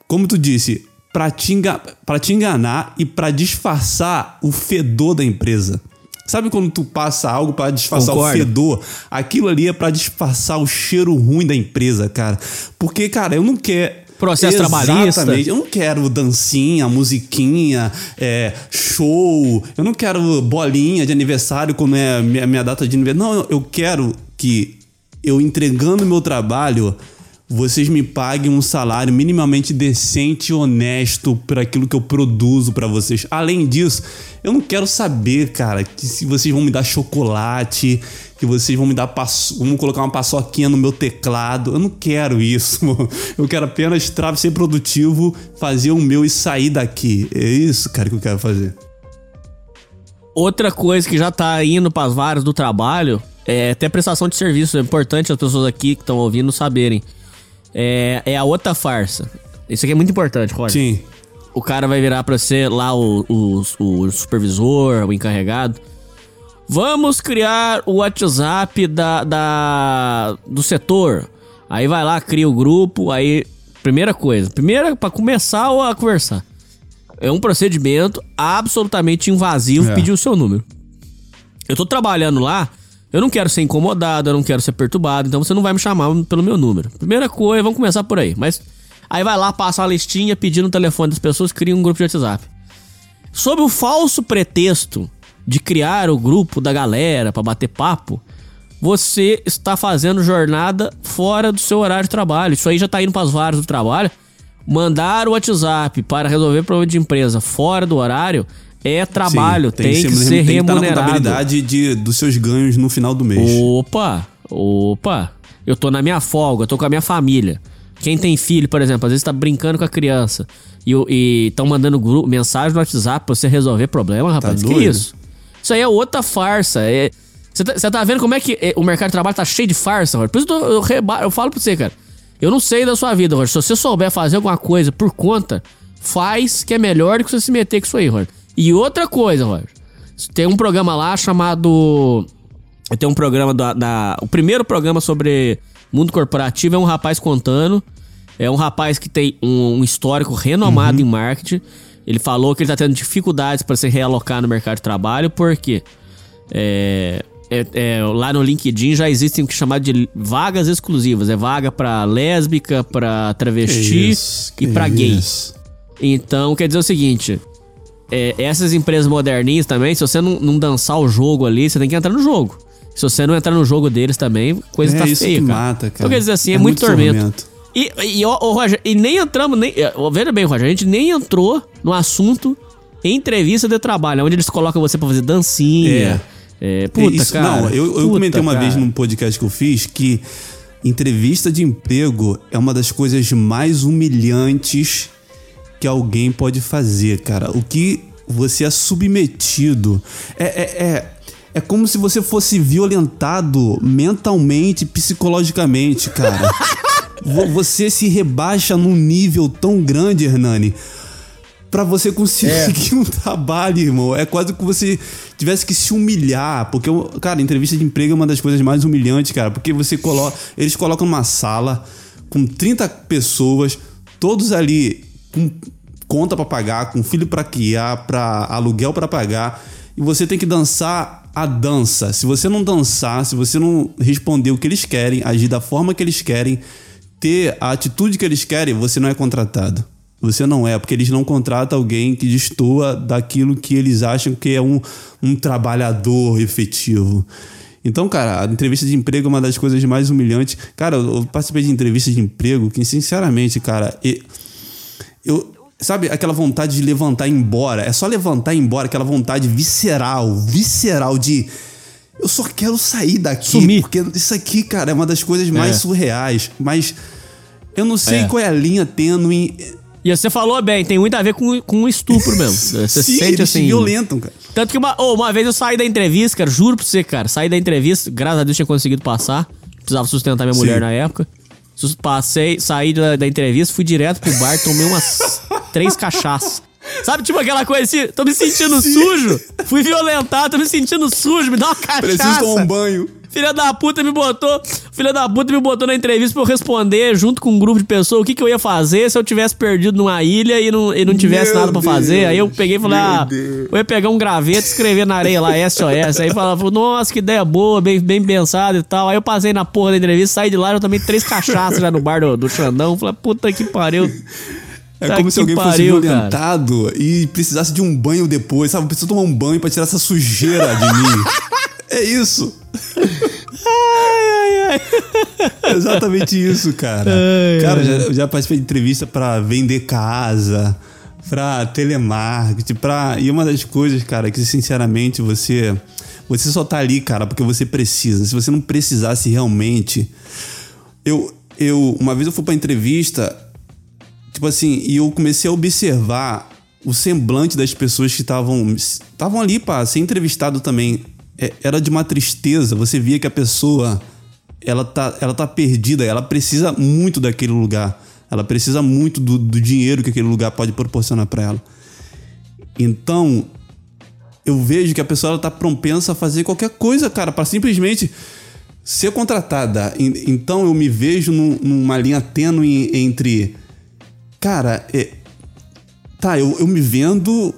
como tu disse, pra te, enga pra te enganar e pra disfarçar o fedor da empresa. Sabe quando tu passa algo pra disfarçar Concordo. o fedor? Aquilo ali é pra disfarçar o cheiro ruim da empresa, cara. Porque, cara, eu não quero. Processo trabalhista. Exatamente. Eu não quero dancinha, musiquinha, é, show. Eu não quero bolinha de aniversário quando é a minha, minha data de aniversário. Não, eu quero que eu entregando meu trabalho, vocês me paguem um salário minimamente decente e honesto por aquilo que eu produzo pra vocês. Além disso, eu não quero saber, cara, que se vocês vão me dar chocolate, que vocês vão me dar paço, vão colocar uma paçoquinha no meu teclado. Eu não quero isso. Eu quero apenas ser produtivo, fazer o meu e sair daqui. É isso, cara, que eu quero fazer. Outra coisa que já tá indo pras varas do trabalho é até prestação de serviço. É importante as pessoas aqui que estão ouvindo saberem. É, é a outra farsa. Isso aqui é muito importante, Roger. Sim. O cara vai virar pra você lá, o, o, o supervisor, o encarregado. Vamos criar o WhatsApp da, da, do setor. Aí vai lá, cria o grupo. Aí, primeira coisa, primeira pra começar a conversar. É um procedimento absolutamente invasivo É. pedir o seu número. Eu tô trabalhando lá, eu não quero ser incomodado, eu não quero ser perturbado, então você não vai me chamar pelo meu número. Primeira coisa, vamos começar por aí. Mas aí vai lá, passa uma listinha pedindo o telefone das pessoas, cria um grupo de WhatsApp. Sob o falso pretexto de criar o grupo da galera pra bater papo, você está fazendo jornada fora do seu horário de trabalho. Isso aí já tá indo pras varas do trabalho. Mandar o WhatsApp para resolver problema de empresa fora do horário é trabalho, Sim, tem, que, ser tem que estar na remunerado. contabilidade de, dos seus ganhos no final do mês. Opa, opa. Eu tô na minha folga, eu tô com a minha família. Quem tem filho, por exemplo, às vezes tá brincando com a criança e estão mandando gru- mensagem no WhatsApp pra você resolver problema, rapaz. que Tá doido? isso? Isso aí é outra farsa. Você tá, cê tá vendo como é que é, o mercado de trabalho tá cheio de farsa, Roger? Por isso eu, eu, reba- eu falo pra você, cara. Eu não sei da sua vida, Roger. Se você souber fazer alguma coisa por conta, faz que é melhor do que você se meter com isso aí, Roger. E outra coisa, Roger. Tem um programa lá chamado. Tem um programa da, da- O primeiro programa sobre mundo corporativo é um rapaz contando. É um rapaz que tem um, um histórico renomado em marketing. Ele falou que ele tá tendo dificuldades para se realocar no mercado de trabalho, porque é, é, é, lá no LinkedIn já existem o que chamado de vagas exclusivas. É vaga pra lésbica, pra travesti isso, e que pra gay. isso. Então, quer dizer o seguinte: é, essas empresas moderninhas também, se você não, não dançar o jogo ali, você tem que entrar no jogo. Se você não entrar no jogo deles também, coisa É tá isso feia, que cara. mata, cara. Então, quer dizer assim, é, É muito, muito tormento. tormento. E, e, ó, ô, Roger, e nem entramos, nem, é, ó, veja bem, Roger, a gente nem entrou no assunto entrevista de trabalho, onde eles colocam você pra fazer dancinha. É, puta, Isso- cara. Não, eu, eu puta, comentei uma cara. vez num podcast que eu fiz que entrevista de emprego é uma das coisas mais humilhantes que alguém pode fazer, cara. O que você é submetido é, é, é, é como se você fosse violentado mentalmente, psicologicamente, cara. Vo- você se rebaixa num nível tão grande, Hernani, Pra você conseguir um trabalho, irmão. É quase que você tivesse que se humilhar. Porque, cara, entrevista de emprego é uma das coisas mais humilhantes, cara. Porque você coloca. Eles colocam numa sala com 30 pessoas, todos ali com conta pra pagar, com filho pra criar, pra aluguel pra pagar. E você tem que dançar a dança. Se você não dançar, se você não responder o que eles querem, agir da forma que eles querem, ter a atitude que eles querem, você não é contratado. Você não é, porque eles não contratam alguém que destoa daquilo que eles acham que é um, um trabalhador efetivo. Então, cara, a entrevista de emprego é uma das coisas mais humilhantes. Cara, eu participei de entrevista de emprego que, sinceramente, cara, eu. Sabe aquela vontade de levantar e ir embora? É só levantar e ir embora, aquela vontade visceral, visceral de. Eu só quero sair daqui. Sumir. Porque isso aqui, cara, é uma das coisas mais É. surreais. Mas eu não sei É. qual é a linha tênue. E você falou bem, tem muito a ver com, com estupro mesmo. Você Sim, sente assim. violentam, cara. Tanto que uma, ô, uma vez eu saí da entrevista, cara, juro pra você, cara. Saí da entrevista, graças a Deus tinha conseguido passar. Precisava sustentar minha Sim. mulher na época. Passei, saí da, da entrevista, fui direto pro bar, tomei umas três cachaças. Sabe, tipo aquela coisa assim, tô me sentindo sujo, fui violentado, tô me sentindo sujo, me dá uma cachaça. Preciso tomar um banho. Filha da puta me botou. Filha da puta me botou na entrevista pra eu responder junto com um grupo de pessoas o que, que eu ia fazer se eu tivesse perdido numa ilha e não, e não tivesse Meu nada pra fazer. Deus, Aí eu peguei e falei, ah, Deus. eu ia pegar um graveto e escrever na areia lá, SOS. Aí falava, nossa, que ideia boa, bem, bem pensada e tal. Aí eu passei na porra da entrevista, saí de lá, eu tomei três cachaças já no bar do, do Xandão. Falei, puta que pariu. É Tá como se alguém fosse pariu, cara. violentado e precisasse de um banho depois, sabe? Preciso tomar um banho pra tirar essa sujeira de mim. É isso. É exatamente isso, cara. cara, já, eu já participei de entrevista pra vender casa, pra telemarketing, pra. E uma das coisas, cara, que sinceramente você. Você só tá ali, cara, porque você precisa. Se você não precisasse realmente. Eu. eu uma vez eu fui pra entrevista, tipo assim, e eu comecei a observar o semblante das pessoas que estavam estavam ali para ser entrevistado também. É, era de uma tristeza. Você via que a pessoa ela tá, ela tá perdida, ela precisa muito daquele lugar. Ela precisa muito do, do dinheiro que aquele lugar pode proporcionar para ela. Então, eu vejo que a pessoa ela tá propensa a fazer qualquer coisa, cara, para simplesmente ser contratada. En- Então eu me vejo num- numa linha tênue entre. Cara, é, tá, eu, eu me vendo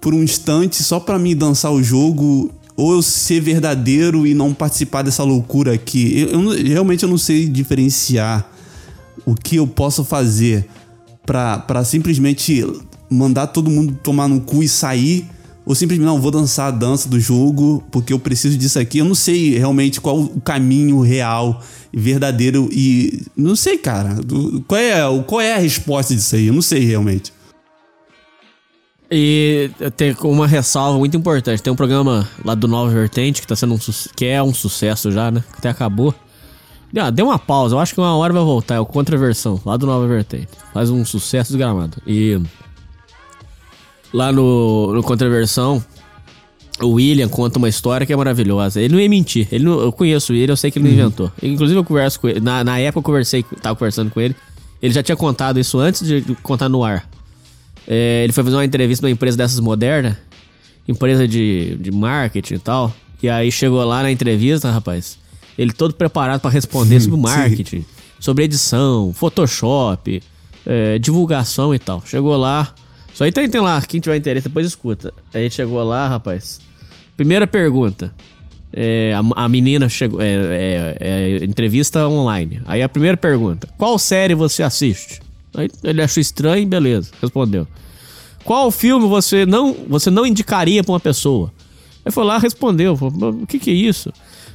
por um instante só pra me dançar o jogo, ou eu ser verdadeiro e não participar dessa loucura aqui. Eu, eu realmente eu não sei diferenciar o que eu posso fazer pra simplesmente mandar todo mundo tomar no cu e sair. Ou simplesmente, não, vou dançar a dança do jogo porque eu preciso disso aqui. Eu não sei realmente qual o caminho real e verdadeiro e. Não sei, cara. Qual é, qual é a resposta disso aí? Eu não sei realmente. E tem uma ressalva muito importante. Tem um programa lá do Nova Vertente que tá sendo um que é um sucesso já, né? Que até acabou. Ah, deu uma pausa, eu acho que uma hora vai voltar. É o Contraversão, lá do Nova Vertente. Faz um sucesso desgramado. E lá no, no Contraversão, o William conta uma história que é maravilhosa. Ele não ia mentir. Ele não- eu conheço ele, eu sei que ele não inventou. Inclusive, eu converso com ele. Na, na época eu conversei, tava conversando com ele. Ele já tinha contado isso antes de contar no ar. É, ele foi fazer uma entrevista numa empresa dessas modernas, empresa de, de marketing e tal. E aí chegou lá na entrevista, rapaz, ele todo preparado pra responder sobre marketing, sobre edição, Photoshop, é, divulgação e tal. Chegou lá, isso aí tem, tem lá, quem tiver interesse depois escuta. Aí chegou lá, rapaz. Primeira pergunta: é, a, a menina chegou. É, é, é, entrevista online. Aí a primeira pergunta: Qual série você assiste? Aí ele achou estranho, beleza, respondeu. Qual filme você não, você não indicaria pra uma pessoa? Aí foi lá, respondeu. Falou, o que que é isso?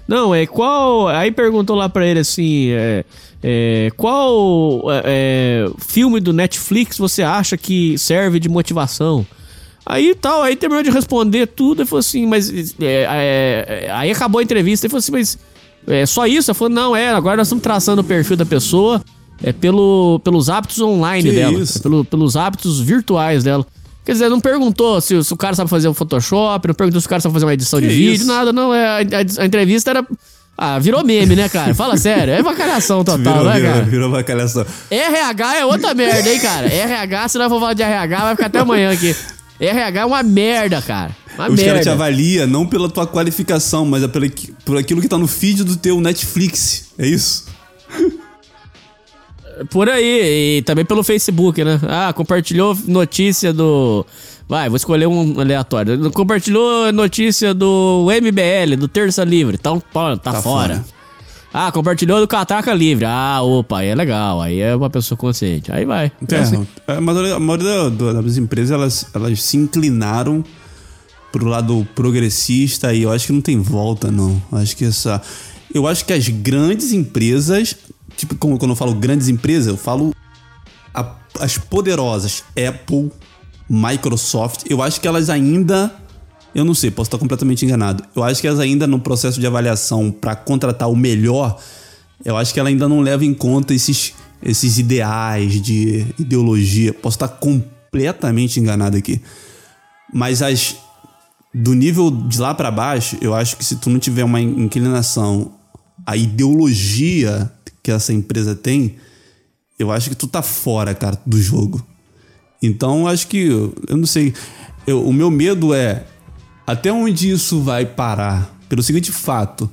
Não, é qual. Aí perguntou lá pra ele assim: é, é, qual é, é, filme do Netflix você acha que serve de motivação? Aí tal, aí terminou de responder tudo e falou assim, mas. É, é, aí acabou a entrevista e falou assim, mas. É só isso? Ela falou, não, é, agora nós estamos traçando o perfil da pessoa é pelo, pelos hábitos online Que dela. isso? é pelo- pelos hábitos virtuais dela. Quer dizer, não perguntou se, se o cara sabe fazer um Photoshop, não perguntou se o cara sabe fazer uma edição Que de vídeo, isso? nada, não. É, a, a- entrevista era. Ah, virou meme, né, cara? Fala sério. É vacalhação total, virou, né, virou, cara? virou bacalhação. RH é outra merda, hein, cara? RH, se nós for falar de RH, vai ficar até amanhã aqui. RH é uma merda, cara. Uma Os caras te avaliam não pela tua qualificação, mas é pela, por aquilo que tá no feed do teu Netflix. É isso? Por aí, e também pelo Facebook, né? Ah, compartilhou notícia do. Vai, vou escolher um aleatório. Compartilhou notícia do MBL, do Terça Livre. Então, pô, tá, Tá fora. fora. Ah, compartilhou do Catraca Livre. Ah, opa, aí é legal. Aí é uma pessoa consciente. Aí vai. É assim. É, a maioria, a maioria do- das empresas elas, elas se inclinaram pro lado progressista e eu acho que não tem volta, não. Acho que essa. Eu acho que as grandes empresas, tipo, como quando eu falo grandes empresas, eu falo a- as poderosas, Apple, Microsoft, eu acho que elas ainda. Eu não sei, posso estar completamente enganado. Eu acho que elas ainda no processo de avaliação para contratar o melhor, eu acho que ela ainda não leva em conta esses, esses ideais de ideologia. Posso estar completamente enganado aqui. Mas as do nível de lá pra baixo, eu acho que se tu não tiver uma inclinação à ideologia que essa empresa tem, eu acho que tu tá fora, cara, do jogo. Então, acho que, eu não sei, eu- o meu medo é até onde isso vai parar? Pelo seguinte fato,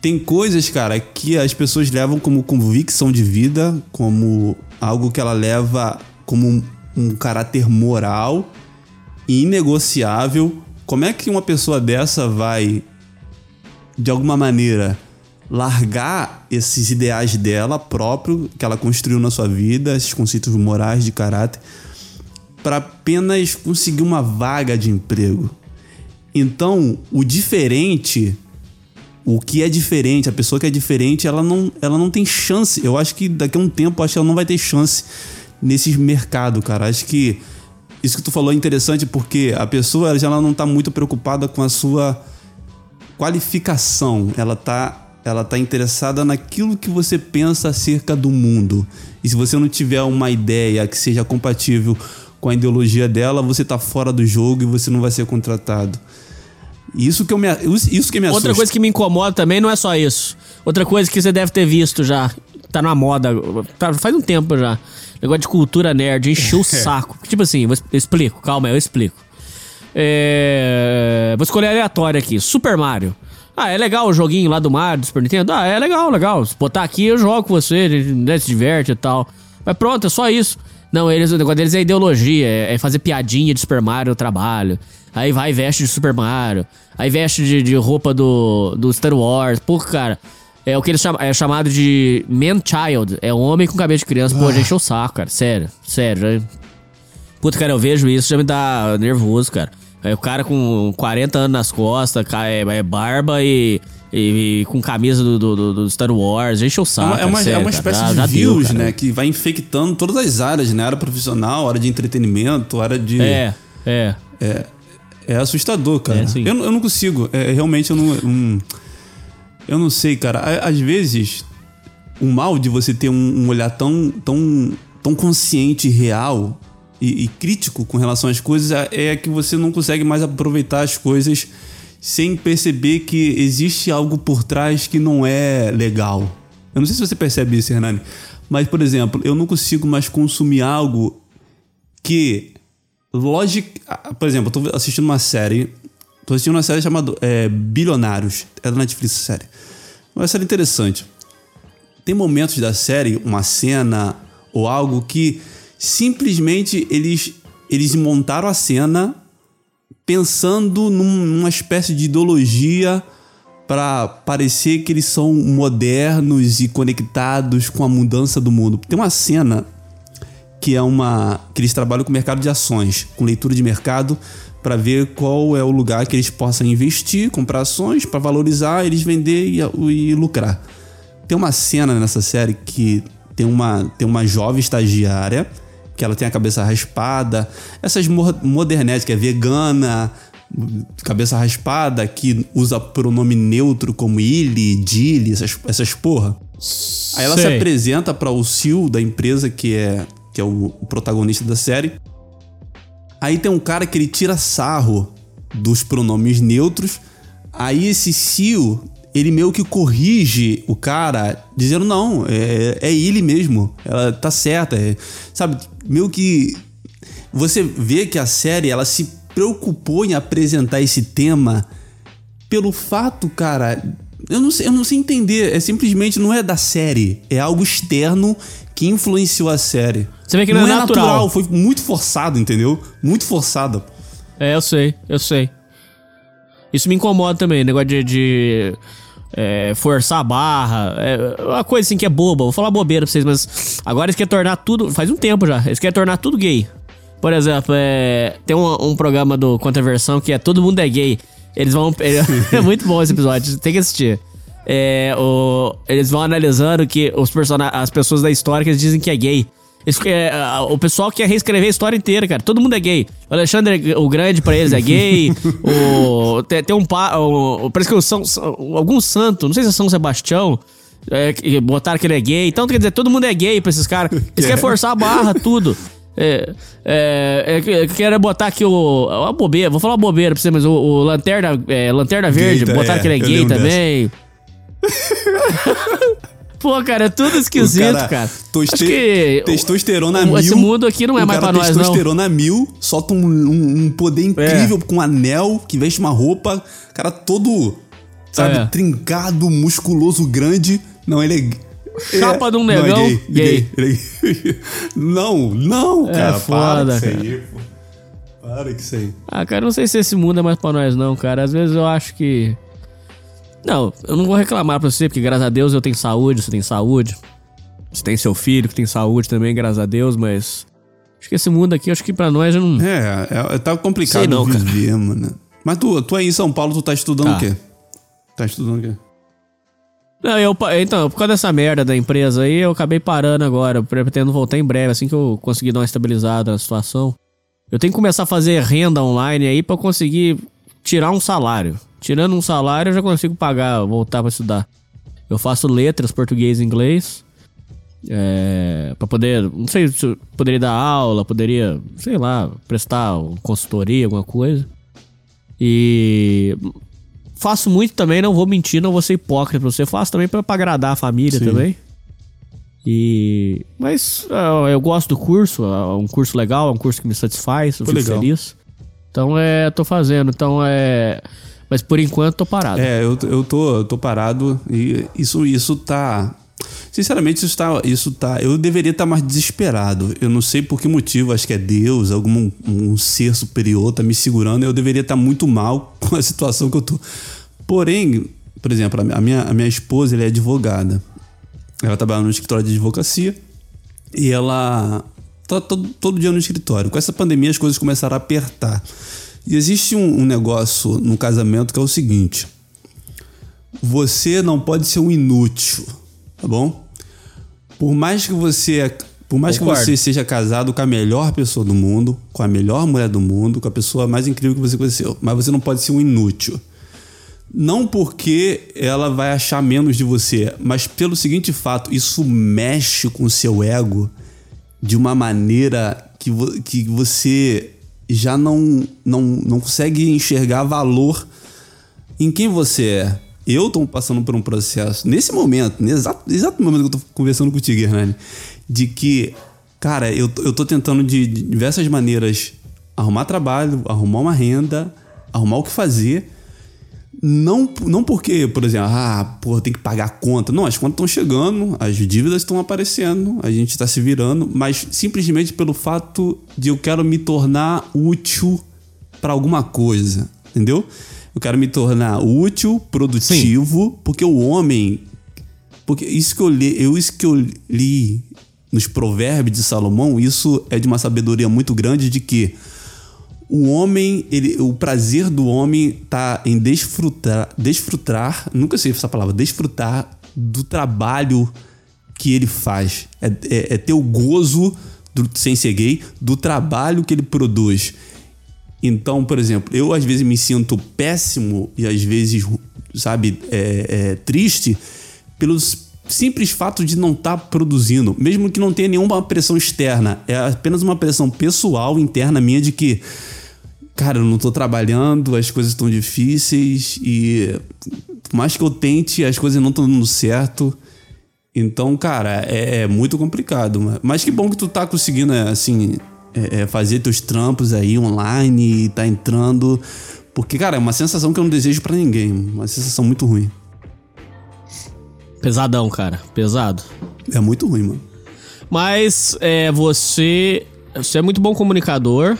tem coisas, cara, que as pessoas levam como convicção de vida, como algo que ela leva como um, um caráter moral e inegociável. Como é que uma pessoa dessa vai, de alguma maneira, largar esses ideais dela próprio, que ela construiu na sua vida, esses conceitos morais de caráter, para apenas conseguir uma vaga de emprego? Então, o diferente o que é diferente, a pessoa que é diferente, ela não, ela não tem chance. Eu acho que daqui a um tempo, acho que ela não vai ter chance nesse mercado, cara. Acho que isso que tu falou é interessante porque a pessoa ela não tá muito preocupada com a sua qualificação. Ela tá ela tá interessada naquilo que você pensa acerca do mundo. E se você não tiver uma ideia que seja compatível com a ideologia dela, você tá fora do jogo e você não vai ser contratado. Isso que eu me isso que me assusta. Outra coisa que me incomoda também não é só isso. Outra coisa que você deve ter visto já. Tá na moda. tá- faz um tempo já. Negócio de cultura nerd. Encheu o saco. Tipo assim, eu eu explico. Calma aí, eu explico. É, Vou escolher aleatório aqui. Super Mario. Ah, é legal o joguinho lá do Mario, do Super Nintendo? Ah, é legal, legal. Se botar aqui, eu jogo com você, né, se diverte e tal. Mas pronto, é só isso. Não, eles, o negócio deles é ideologia, é, é fazer piadinha de Super Mario no trabalho. Aí vai veste de Super Mario. Aí veste de, de roupa do, do Star Wars. Pô, cara, é o que eles chamam, é chamado de man-child. É um homem com cabelo de criança. Pô, já encheu o saco, cara. Sério, sério. Puta, cara, eu vejo isso, já me dá nervoso, cara. Aí o cara com 40 anos nas costas, é, é barba e, e- e com camisa do, do, do Star Wars, encheu o É saco. uma, é uma, é sério, uma cara. espécie Já- de já deu, cara. né? Que vai infectando todas as áreas, né? Área profissional, área de entretenimento, área de. É, é. É assustador, cara. É, eu, eu não consigo. É, realmente eu não. hum, eu não sei, cara. Às vezes, o mal de você ter um, um olhar tão, tão, tão consciente e real e, e crítico com relação às coisas é, é que você não consegue mais aproveitar as coisas sem perceber que existe algo por trás que não é legal. Eu não sei se você percebe isso, Hernani. Mas, por exemplo, eu não consigo mais consumir algo que Logic. Por exemplo, eu tô assistindo uma série. Tô assistindo uma série chamada é, Bilionários. É da Netflix essa série. Uma série interessante. Tem momentos da série, uma cena ou algo que simplesmente eles, eles montaram a cena pensando num- numa espécie de ideologia pra parecer que eles são modernos e conectados com a mudança do mundo. Tem uma cena que é uma que eles trabalham com mercado de ações, com leitura de mercado para ver qual é o lugar que eles possam investir, comprar ações para valorizar, eles vender e, e, lucrar. Tem uma cena nessa série que tem uma tem uma jovem estagiária que ela tem a cabeça raspada, essas modernetes que é vegana, cabeça raspada, que usa pronome neutro como ele, dile, essas, essas porra. Aí ela Sei. se apresenta para o CEO da empresa que é que é o protagonista da série. Aí tem um cara que ele tira sarro dos pronomes neutros. Aí esse CEO, ele meio que corrige o cara, dizendo: não, é, é ele mesmo. Ela tá certa. é- sabe, meio que. Você vê que a série ela se preocupou em apresentar esse tema pelo fato, cara. Eu não, sei, eu não sei entender. É simplesmente não é da série. É algo externo que influenciou a série. Você vê que não é natural. Foi muito forçado, entendeu? Muito forçado. É, eu sei, eu sei. Isso me incomoda também, negócio de, de, é, forçar a barra. É uma coisa assim que é boba. Vou falar bobeira pra vocês, mas agora eles querem tornar tudo. Faz um tempo já. Eles querem tornar tudo gay. Por exemplo, é, tem um, um programa do Contraversão que é Todo Mundo é Gay. Eles vão. É muito bom esse episódio, tem que assistir. É, o, eles vão analisando que os persona as pessoas da história que eles dizem que é gay. É, o pessoal quer reescrever a história inteira, cara. Todo mundo é gay. O Alexandre o Grande pra eles é gay. o, tem, tem um pa, o, parece que o São, algum santo, não sei se é São Sebastião, é, botaram que ele é gay. Então quer dizer, todo mundo é gay pra esses caras. Eles querem forçar a barra, tudo. É, é, é, eu quero botar aqui o. Uma bobeira, vou falar uma bobeira pra você, mas o, o Lanterna, é, Lanterna Verde, tá, botaram é, que ele é gay também. Pô, cara, é tudo esquisito, cara. toste- que testosterona o- mil. esse mundo aqui não é mais cara pra nós, não. testosterona mil, solta um, um- um poder incrível com um anel, que veste uma roupa, cara todo, sabe, É. trincado, musculoso, grande. Não, ele é... Chapa de um Não, é negão, gay, gay. É gay. Não, não, É cara, para foda, isso cara. aí, pô. Para com isso aí. Ah, cara, não sei se esse mundo é mais pra nós, não, cara. Às vezes eu acho que. Não, eu não vou reclamar pra você, porque graças a Deus eu tenho saúde, você tem saúde. Você tem seu filho que tem saúde também, graças a Deus, mas. Acho que esse mundo aqui, acho que pra nós já não. É, é tá complicado Sei não, cara. viver, mano. Mas tu, tu aí em São Paulo, tu tá estudando Tá. o quê? Tá estudando o quê? Não, eu, então, por causa dessa merda da empresa aí, eu acabei parando agora. Pretendo voltar em breve, assim que eu conseguir dar uma estabilizada na situação. Eu tenho que começar a fazer renda online aí pra eu conseguir tirar um salário. Tirando um salário, eu já consigo pagar, voltar pra estudar. Eu faço letras, português e inglês. É, para poder, não sei se eu poderia dar aula, poderia, sei lá, prestar consultoria, alguma coisa. E faço muito também, não vou mentir, não vou ser hipócrita pra você. Faço também pra, pra agradar a família Sim. também. E. Mas ah, eu gosto do curso, é um curso legal, é um curso que me satisfaz, eu fico legal. feliz. Então é. tô fazendo, então é. Mas por enquanto tô parado. É, eu, eu, tô, eu tô parado e isso, isso tá. Sinceramente, isso tá, isso tá. Eu deveria estar mais desesperado. Eu não sei por que motivo, acho que é Deus, algum um ser superior tá me segurando. Eu deveria estar muito mal com a situação que eu tô. Porém, por exemplo, a minha, a minha esposa ela é advogada. Ela trabalha no escritório de advocacia e ela tá todo, todo dia no escritório. Com essa pandemia, as coisas começaram a apertar. E existe um, um negócio no casamento que é o seguinte: você não pode ser um inútil, tá bom? Por mais que você, por mais Concordo. que você seja casado com a melhor pessoa do mundo, com a melhor mulher do mundo, com a pessoa mais incrível que você conheceu, mas você não pode ser um inútil. Não porque ela vai achar menos de você, mas pelo seguinte fato, isso mexe com o seu ego de uma maneira que, vo- que você já não, não, não consegue enxergar valor em quem você é. Eu tô passando por um processo, nesse momento, nesse exato, exato momento que eu tô conversando contigo, Hernani, de que, cara, eu, eu tô tentando de, de diversas maneiras arrumar trabalho, arrumar uma renda, arrumar o que fazer. Não, não porque, por exemplo, ah, pô, tem que pagar a conta. Não, as contas estão chegando, as dívidas estão aparecendo, a gente está se virando, mas simplesmente pelo fato de eu quero me tornar útil para alguma coisa, entendeu? Eu quero me tornar útil, produtivo, porque o homem. Porque isso que eu li, eu, isso que eu li nos provérbios de Salomão, isso é de uma sabedoria muito grande de que o homem, ele, o prazer do homem tá em desfrutar, desfrutar, nunca sei essa palavra, desfrutar do trabalho que ele faz. É, é, é ter o gozo, do, sem ser gay, do trabalho que ele produz. Então, por exemplo, eu às vezes me sinto péssimo e às vezes, sabe, é, é triste pelos simples fato de não estar tá produzindo, mesmo que não tenha nenhuma pressão externa, é apenas uma pressão pessoal interna minha de que cara, eu não tô trabalhando, as coisas estão difíceis e por mais que eu tente, as coisas não estão dando certo. Então, cara, é, é, muito complicado. Mas que bom que tu tá conseguindo, assim, é, é, fazer teus trampos aí online e tá entrando. Porque, cara, é uma sensação que eu não desejo para ninguém. Uma sensação muito ruim. Pesadão, cara. Pesado. É muito ruim, mano. Mas é, você. Você é muito bom comunicador.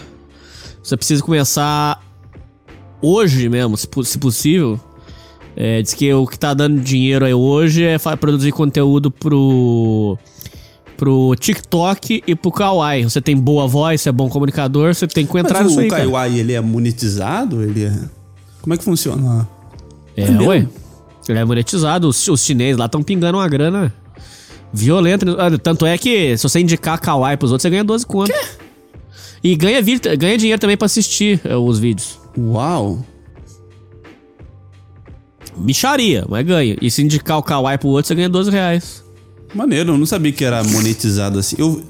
Você precisa começar hoje mesmo, se, se possível. É, diz que o que tá dando dinheiro aí hoje é produzir conteúdo pro pro TikTok e pro Kawaii. Você tem boa voz, você é bom comunicador, você tem que entrar Mas nisso o aí, Kawaii, ele é monetizado? Ele é... Como é que funciona? É, é ué. Ele é monetizado. Os, os chineses lá estão pingando uma grana violenta. Tanto é que se você indicar Kawaii pros outros, você ganha 12 conto. Quê? E ganha, ganha dinheiro também pra assistir é, os vídeos. Uau! Bicharia, mas ganha. E se indicar o Kawaii pro outro, você ganha 12 reais. Maneiro, eu não sabia que era monetizado assim. Eu...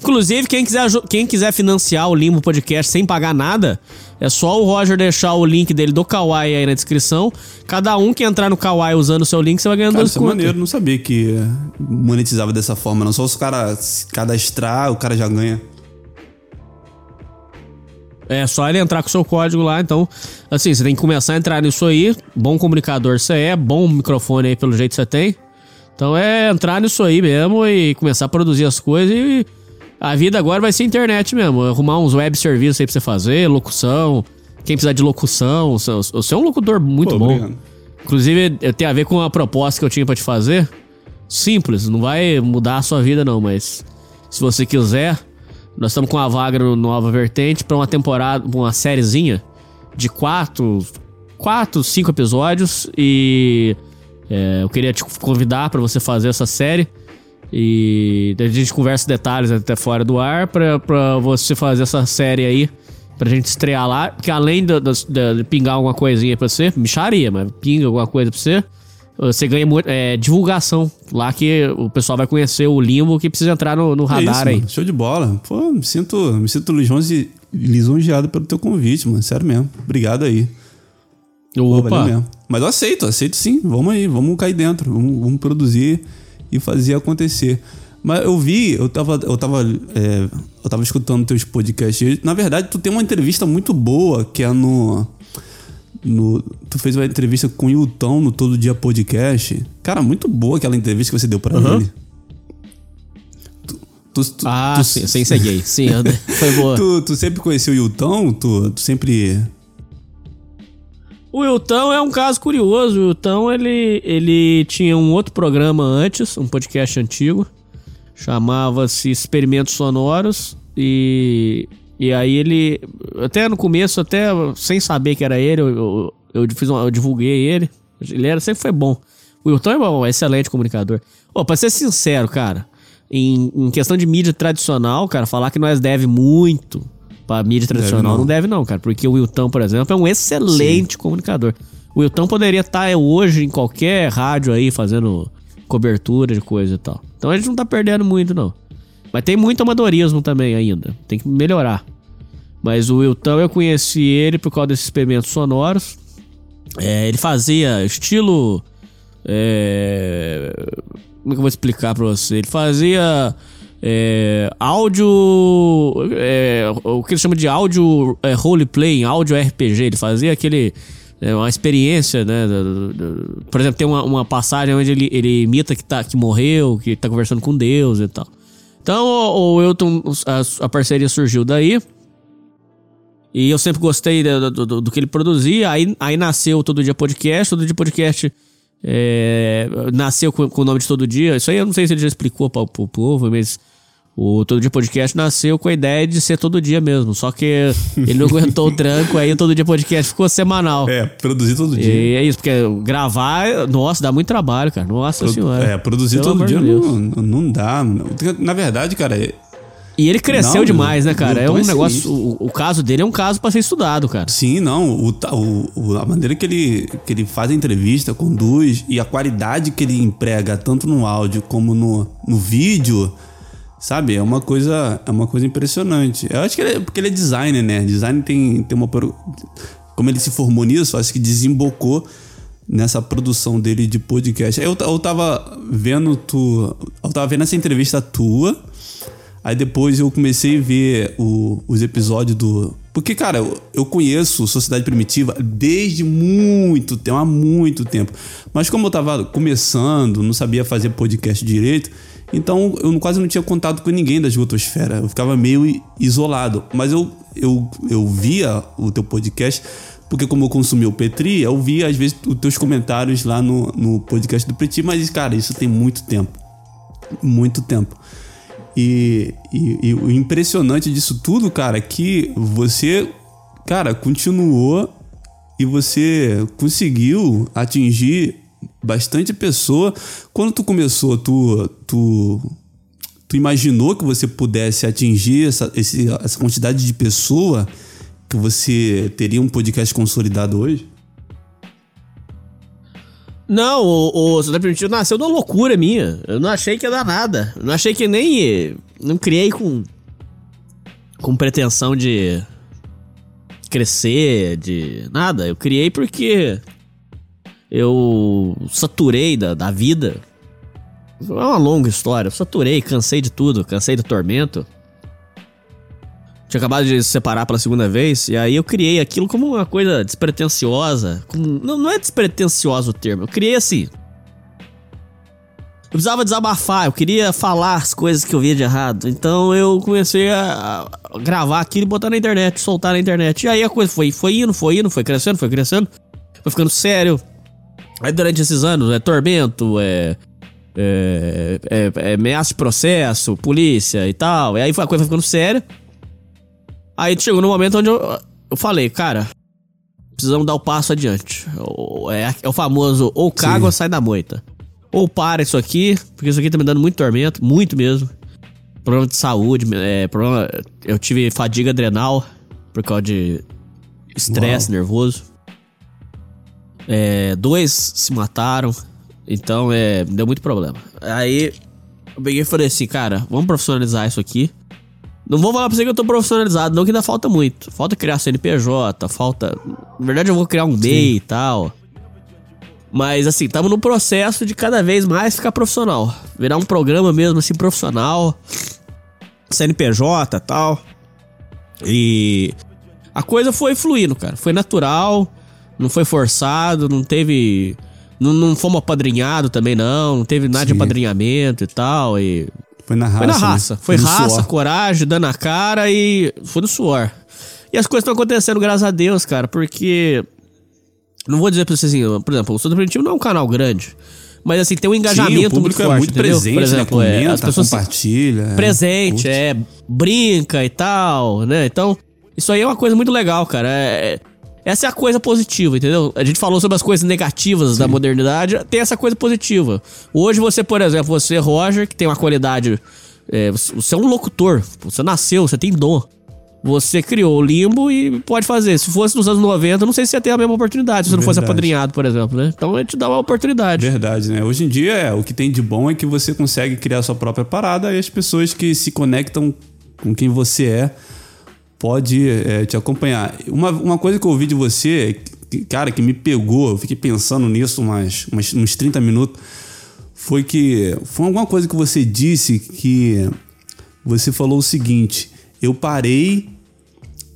Inclusive, quem quiser, quem quiser financiar o Limbo Podcast sem pagar nada, é só o Roger deixar o link dele do Kawaii aí na descrição. Cada um que entrar no Kawaii usando o seu link, você vai ganhando Cara, 12 isso é maneiro, não sabia que monetizava dessa forma, não. Só os caras cadastrar, o cara já ganha. É só ele entrar com o seu código lá. Então, assim, você tem que começar a entrar nisso aí. Bom comunicador você é, bom microfone aí pelo jeito que você tem. Então é entrar nisso aí mesmo e começar a produzir as coisas e a vida agora vai ser internet mesmo. Arrumar uns web serviços aí pra você fazer, locução. Quem precisar de locução, você é um locutor muito Pô, bom. Obrigado. Inclusive, tem a ver com a proposta que eu tinha para te fazer. Simples, não vai mudar a sua vida não, mas se você quiser, nós estamos com a vaga no Nova Vertente para uma temporada, uma sériezinha de quatro, quatro, cinco episódios e é, eu queria te convidar para você fazer essa série e a gente conversa detalhes até fora do ar para você fazer essa série aí pra gente estrear lá, que além de, de, de pingar alguma coisinha pra você, micharia, mas pinga alguma coisa pra você, você ganha é, divulgação lá que o pessoal vai conhecer o limbo que precisa entrar no, no radar é isso, aí. Show de bola. Pô, me sinto, me sinto lisonjeado pelo teu convite, mano. Sério mesmo. Obrigado aí. Opa. Pô, mesmo. Mas eu aceito, aceito sim. Vamos aí, vamos cair dentro. Vamos, vamos produzir e fazer acontecer. Mas eu vi, eu tava, eu tava, é, eu tava escutando teus podcasts. Na verdade, tu tem uma entrevista muito boa que é no no, tu fez uma entrevista com o Yutão no Todo Dia Podcast. Cara, muito boa aquela entrevista que você deu para uhum. ele. Tu, tu, tu, ah, tu, sim, sem ser gay. Sim, foi boa. tu, tu sempre conheceu o Yutão? Tu, tu sempre. O Wiltão é um caso curioso. O Wiltão, ele, ele tinha um outro programa antes, um podcast antigo. Chamava-se Experimentos Sonoros. E e aí ele, até no começo, até sem saber que era ele, eu, eu, eu, fiz eu divulguei ele. Ele era, sempre foi bom. O Wilton é é excelente comunicador. Ô, pra ser sincero, cara, em, em, questão de mídia tradicional, cara, falar que nós deve muito pra mídia tradicional deve não. não. deve não, cara. Porque o Wilton, por exemplo, é um excelente Sim. comunicador. O Wilton poderia estar tá hoje em qualquer rádio aí fazendo cobertura de coisa e tal. Então a gente não tá perdendo muito, não. Mas tem muito amadorismo também ainda. Tem que melhorar. Mas o Wilton, eu conheci ele por causa desses experimentos sonoros. É, ele fazia estilo. É, como é que eu vou explicar pra você? Ele fazia. É, áudio. É, o que ele chama de áudio é, roleplay, áudio RPG. Ele fazia aquele. É, uma experiência, né? Por exemplo, tem uma, uma passagem onde ele, ele imita que, tá, que morreu, que tá conversando com Deus e tal. Então o, o Elton, a, a, parceria surgiu daí. E eu sempre gostei do, do, do que ele produzia. Aí, aí nasceu Todo Dia Podcast. Todo Dia Podcast é, nasceu com, com, o nome de Todo Dia. Isso aí eu não sei se ele já explicou para o povo, mas o Todo Dia Podcast nasceu com a ideia de ser todo dia mesmo. Só que ele não aguentou o tranco, aí o Todo Dia Podcast ficou semanal. É, produzir todo dia. E é isso, porque gravar, nossa, dá muito trabalho, cara. Nossa Pro, senhora. É, produzir Pelo todo dia não, não dá. Na verdade, cara, é- E ele cresceu Não, demais, né, cara? É tô um esse negócio. O, o caso dele é um caso pra ser estudado, cara. Sim, não. O- o- a maneira que ele, que ele faz a entrevista, conduz e a qualidade que ele emprega, tanto no áudio como no, no vídeo, sabe? É uma coisa, é uma coisa impressionante. Eu acho que ele é, porque ele é designer, né? Design tem, tem uma. Como ele se formou nisso, acho que desembocou nessa produção dele de podcast. Eu, eu tava vendo tu. Eu tava vendo essa entrevista tua. Aí depois eu comecei a ver o- os episódios do. Porque, cara, eu, eu conheço Sociedade Primitiva desde muito tempo, há muito tempo. Mas como eu tava começando, não sabia fazer podcast direito, então eu quase não tinha contato com ninguém da Esgotosfera. Eu ficava meio isolado. Mas eu, eu, eu via o teu podcast, porque como eu consumi o Petri, eu via às vezes os teus comentários lá no, no podcast do Petri, mas, cara, isso tem muito tempo. Muito tempo. E, e- e o impressionante disso tudo, cara, é que você, cara, continuou e você conseguiu atingir bastante pessoa. Quando tu começou, tu, tu, tu imaginou que você pudesse atingir essa, esse- essa quantidade de pessoa que você teria um podcast consolidado hoje? Não, o, o Cidade Primitiva nasceu uma loucura minha. Eu não achei que ia dar nada. Eu não achei que nem. Não criei com. Com pretensão de. Crescer, de. Nada. Eu criei porque. Eu saturei da, da vida. É uma longa história. Eu saturei, cansei de tudo, cansei do tormento. Tinha acabado de se separar pela segunda vez, e aí eu criei aquilo como uma coisa despretensiosa. como- não, não é despretensioso o termo, eu criei assim. Eu precisava desabafar, eu queria falar as coisas que eu via de errado. Então eu comecei a, a gravar aquilo e botar na internet, soltar na internet. E aí a coisa foi, foi indo, foi indo, foi crescendo, foi crescendo. Foi ficando sério. Aí durante esses anos, é tormento, é. É, é, é ameaça de processo, polícia e tal. E aí a coisa foi ficando séria. Aí chegou no momento onde eu, eu falei, cara, precisamos dar o passo adiante. É, é o famoso ou caga Sim. ou sai da moita. Ou para isso aqui, porque isso aqui tá me dando muito tormento, muito mesmo. Problema de saúde, é, problema, eu tive fadiga adrenal por causa de estresse nervoso. É, dois se mataram, então é, deu muito problema. Aí eu peguei e falei assim, cara, vamos profissionalizar isso aqui. Não vou falar pra você que eu tô profissionalizado, não que ainda falta muito. Falta criar CNPJ, falta. Na verdade, eu vou criar um MEI e tal. Mas assim, estamos no processo de cada vez mais ficar profissional. Virar um programa mesmo assim, profissional. CNPJ e tal. E a coisa foi fluindo, cara. Foi natural, não foi forçado, não teve. Não, não fomos apadrinhados também, não. Não teve nada de Sim. apadrinhamento e tal. E Foi na raça. foi na né? raça. Foi no raça, suor. coragem, dando a cara e foi no suor. E as coisas estão acontecendo, graças a Deus, cara, porque. Não vou dizer pra você assim, por exemplo, o Estudo Preventivo não é um canal grande. Mas assim, tem um engajamento Sim, o público muito é forte, muito entendeu? presente, Por exemplo, né? é, Comenta, as pessoas compartilha. é, presente, é, brinca e tal, né? Então, isso aí é uma coisa muito legal, cara. É- é- essa é a coisa positiva, entendeu? A gente falou sobre as coisas negativas da modernidade, tem essa coisa positiva. Hoje você, por exemplo, você, Roger, que tem uma qualidade. é, você é um locutor, você nasceu, você tem dom. Você criou o limbo e pode fazer. Se fosse nos anos 90, não sei se ia ter a mesma oportunidade, se você não fosse apadrinhado, por exemplo, né? Então a gente dá uma oportunidade. Verdade, né? Hoje em dia, é, o que tem de bom é que você consegue criar sua própria parada e as pessoas que se conectam com quem você é pode é, te acompanhar. Uma, uma coisa que eu ouvi de você, que, cara, que me pegou, eu fiquei pensando nisso umas, umas, uns 30 minutos, foi que foi alguma coisa que você disse que você falou o seguinte: eu parei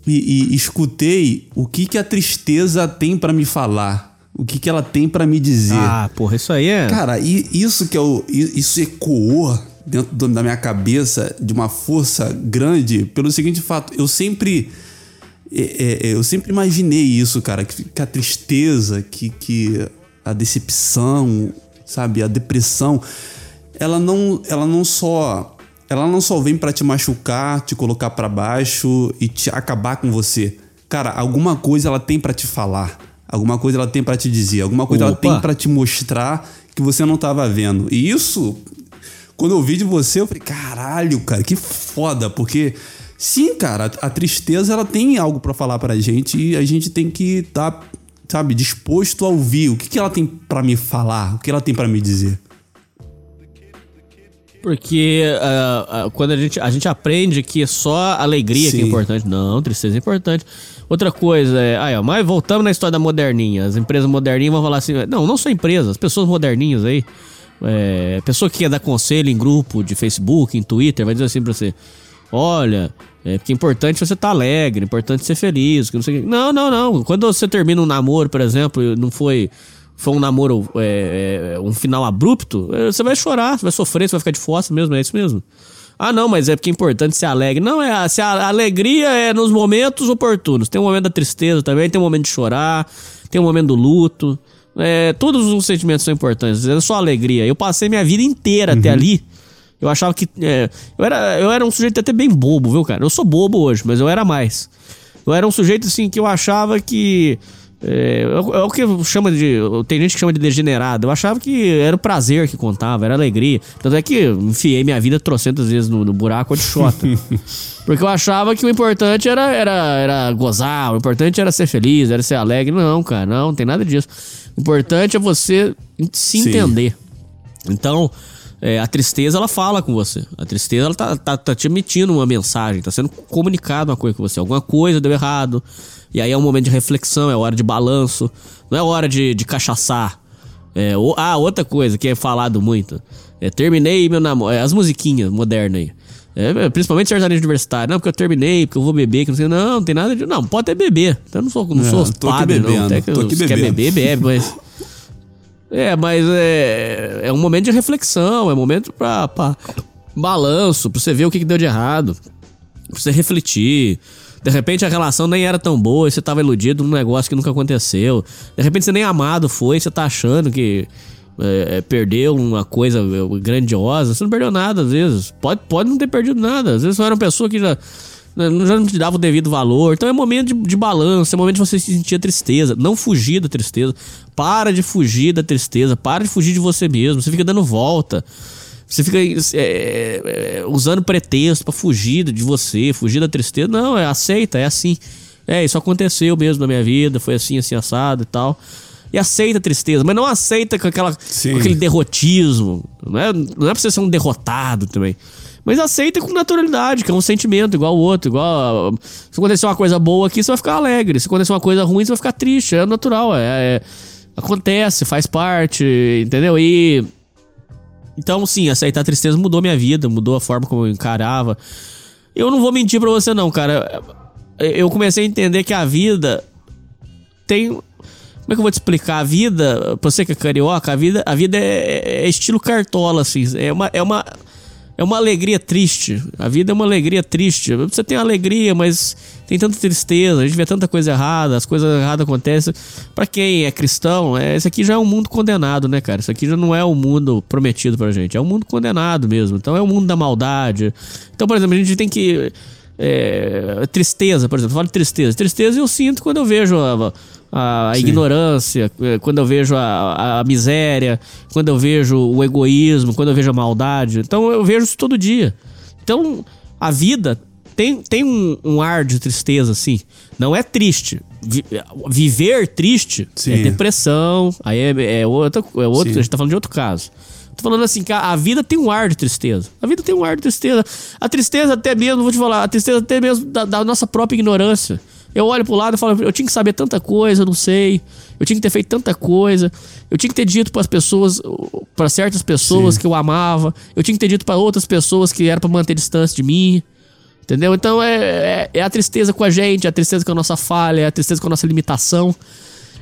e, e escutei o que, que a tristeza tem pra me falar, o que, que ela tem pra me dizer. Ah, porra, isso aí é. Cara, e isso que é o, isso ecoou dentro do- da minha cabeça de uma força grande pelo seguinte fato, eu sempre é, é, eu sempre imaginei isso, cara, que, que a tristeza, que, que a decepção, sabe, a depressão, ela não, ela não só ela não só vem para te machucar, te colocar para baixo e te acabar com você. Cara, alguma coisa ela tem para te falar, alguma coisa ela tem para te dizer, alguma coisa Opa. ela tem para te mostrar que você não tava vendo. E isso, quando eu vi de você, eu falei, caralho, cara, que foda, porque sim, cara, a, tristeza ela tem algo para falar pra gente e a gente tem que estar, tá, sabe, disposto a ouvir. O que, que ela tem para me falar? O que ela tem para me dizer? Porque ah, ah, quando a gente, a gente aprende que só alegria que é Sim. importante. Não, tristeza é importante. Outra coisa é. Aí, ó, mas voltamos na história da moderninha. As empresas moderninhas vão falar assim. Não, não só empresas, as pessoas moderninhas aí. É, pessoa que quer dar conselho em grupo de Facebook, em Twitter, vai dizer assim pra você: Olha, é porque é importante você estar alegre, é importante ser feliz. Que não, sei não, não, não. Quando você termina um namoro, por exemplo, não foi. Foi um namoro, é, é, um final abrupto, é, você vai chorar, você vai sofrer, você vai ficar de fossa mesmo, é isso mesmo. Ah, não, mas é porque é importante ser alegre. Não, é a, a alegria é nos momentos oportunos. Tem um momento da tristeza também, tem um momento de chorar, tem um momento do luto. É, todos os sentimentos são importantes, é só alegria. Eu passei minha vida inteira até ali. Eu achava que. é, eu, era, eu era um sujeito até bem bobo, viu, cara? Eu sou bobo hoje, mas eu era mais. Eu era um sujeito assim que eu achava que. É, é o- é que chama de. Tem gente que chama de degenerado. Eu achava que era o prazer que contava, era alegria. Tanto é que enfiei minha vida trocentas vezes no, no buraco de chota. Porque eu achava que o importante era, era, era gozar, o importante era ser feliz, era ser alegre. Não, cara, não, não tem nada disso. O importante é você se Sim. entender. Então, é, a tristeza, ela fala com você. A tristeza, ela tá, tá, tá te emitindo uma mensagem, tá sendo comunicado uma coisa com você. Alguma coisa deu errado. E aí é um momento de reflexão, é hora de balanço. Não é hora de, de cachaçar. É, o- ah, outra coisa que é falado muito. É, terminei meu namoro. É, as musiquinhas modernas aí. É, principalmente sertanejo universitário. Não, porque eu terminei, porque eu vou beber, que não sei. Não, não tem nada de. Não, pode até beber. Então eu não sou, não É, sou tô aqui padre, não. Até que tô aqui quer beber, bebe, mas. É, mas é, é um momento de reflexão, é um momento pra, pra balanço, pra você ver o que, que deu de errado, pra você refletir. De repente a relação nem era tão boa e você tava iludido num negócio que nunca aconteceu. De repente você nem amado foi, você tá achando que é, é, perdeu uma coisa é, grandiosa. Você não perdeu nada, às vezes. Pode, pode não ter perdido nada. Às vezes você era uma pessoa que já, já não te dava o devido valor. Então é momento de, de balanço, é momento de você sentir tristeza. Não fugir da tristeza. Para de fugir da tristeza. Para de fugir de você mesmo. Você fica dando volta. Você fica é, é, usando pretexto pra fugir de você, fugir da tristeza. Não, é aceita, é assim. É, isso aconteceu mesmo na minha vida, foi assim, assim, assado e tal. E aceita a tristeza, mas não aceita com, aquela, com aquele derrotismo. Não é, não é pra você ser um derrotado também. Mas aceita com naturalidade, que é um sentimento igual o outro. Igual. a- Se acontecer uma coisa boa aqui, você vai ficar alegre. Se acontecer uma coisa ruim, você vai ficar triste. É natural, é, é- acontece, faz parte, entendeu? E. Então, sim, aceitar a tristeza mudou minha vida, mudou a forma como eu encarava. Eu não vou mentir pra você, não, cara. Eu comecei a entender que a vida tem. Como é que eu vou te explicar? A vida, pra você que é carioca, a vida, a vida é, é estilo cartola, assim. É uma, é uma. É uma alegria triste. A vida é uma alegria triste. Você tem alegria, mas tem tanta tristeza. A gente vê tanta coisa errada, as coisas erradas acontecem. Pra quem é cristão, é, esse aqui já é um mundo condenado, né, cara? Isso aqui já não é o mundo prometido pra gente. É um mundo condenado mesmo. Então é o mundo da maldade. Então, por exemplo, a gente tem que. É, tristeza, por exemplo, fala de tristeza. Tristeza eu sinto quando eu vejo a, a, a ignorância, é, quando eu vejo a, a miséria, quando eu vejo o egoísmo, quando eu vejo a maldade. Então eu vejo isso todo dia. Então a vida tem, tem um, um ar de tristeza, assim. Não é triste. Vi- viver triste Sim. é depressão, aí é, é outra, é outro, Sim. a gente tá falando de outro caso. Tô falando assim, que a a vida tem um ar de tristeza. A vida tem um ar de tristeza. A tristeza até mesmo, vou te falar, a tristeza até mesmo da, da nossa própria ignorância. Eu olho pro lado e falo, eu tinha que saber tanta coisa, eu não sei. Eu tinha que ter feito tanta coisa. Eu tinha que ter dito para as pessoas, para certas pessoas Sim. que eu amava. Eu tinha que ter dito para outras pessoas que era para manter distância de mim. Entendeu? Então é, é, é a tristeza com a gente, é a tristeza com a nossa falha, é a tristeza com a nossa limitação.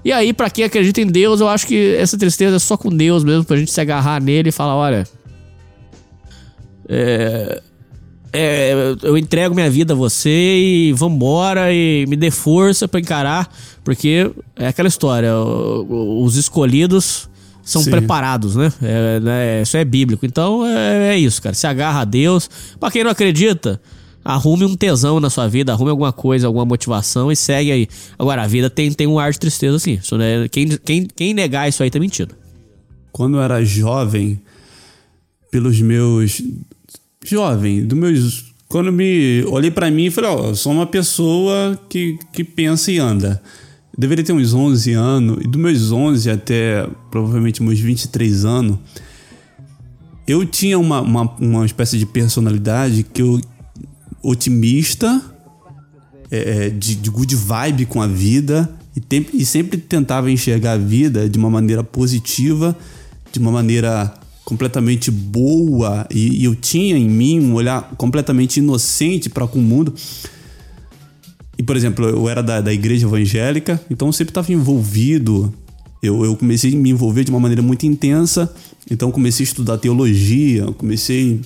E aí, pra quem acredita em Deus, eu acho que essa tristeza é só com Deus mesmo, pra gente se agarrar nele e falar: olha. É, é, eu entrego minha vida a você e vambora e me dê força pra encarar, porque é aquela história, os escolhidos são Sim. preparados, né? É, né? Isso é bíblico. Então é, é isso, cara. Se agarra a Deus. Pra quem não acredita, arrume um tesão na sua vida, arrume alguma coisa, alguma motivação e segue aí. Agora, a vida tem, tem um ar de tristeza, sim. Isso, né? quem, quem, quem negar isso aí tá mentindo. Quando eu era jovem, pelos meus. Jovem, dos meus. Quando me olhei pra mim e falei, ó, eu sou uma pessoa que, que pensa e anda. Eu deveria ter uns 11 anos, e dos meus 11 até provavelmente meus 23 anos, eu tinha uma, uma, uma espécie de personalidade que eu. Otimista, é, de, de good vibe com a vida e, tem- e sempre tentava enxergar a vida de uma maneira positiva, de uma maneira completamente boa e, e eu tinha em mim um olhar completamente inocente para com o mundo. E, por exemplo, eu era da, da igreja evangélica, então eu sempre estava envolvido. Eu, eu comecei a me envolver de uma maneira muito intensa, então comecei a estudar teologia, comecei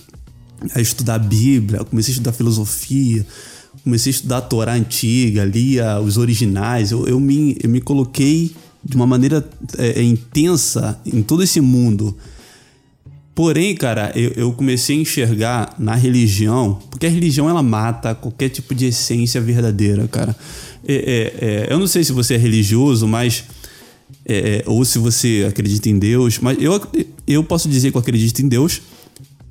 a estudar a Bíblia, comecei a estudar filosofia, comecei a estudar a Torá antiga, lia os originais. Eu, eu, me, eu me coloquei de uma maneira é, é, intensa em todo esse mundo. Porém, cara, eu, eu comecei a enxergar na religião, porque a religião ela mata qualquer tipo de essência verdadeira, cara. É, é, é, eu não sei se você é religioso, mas. é, é, ou se você acredita em Deus, mas eu, eu posso dizer que eu acredito em Deus,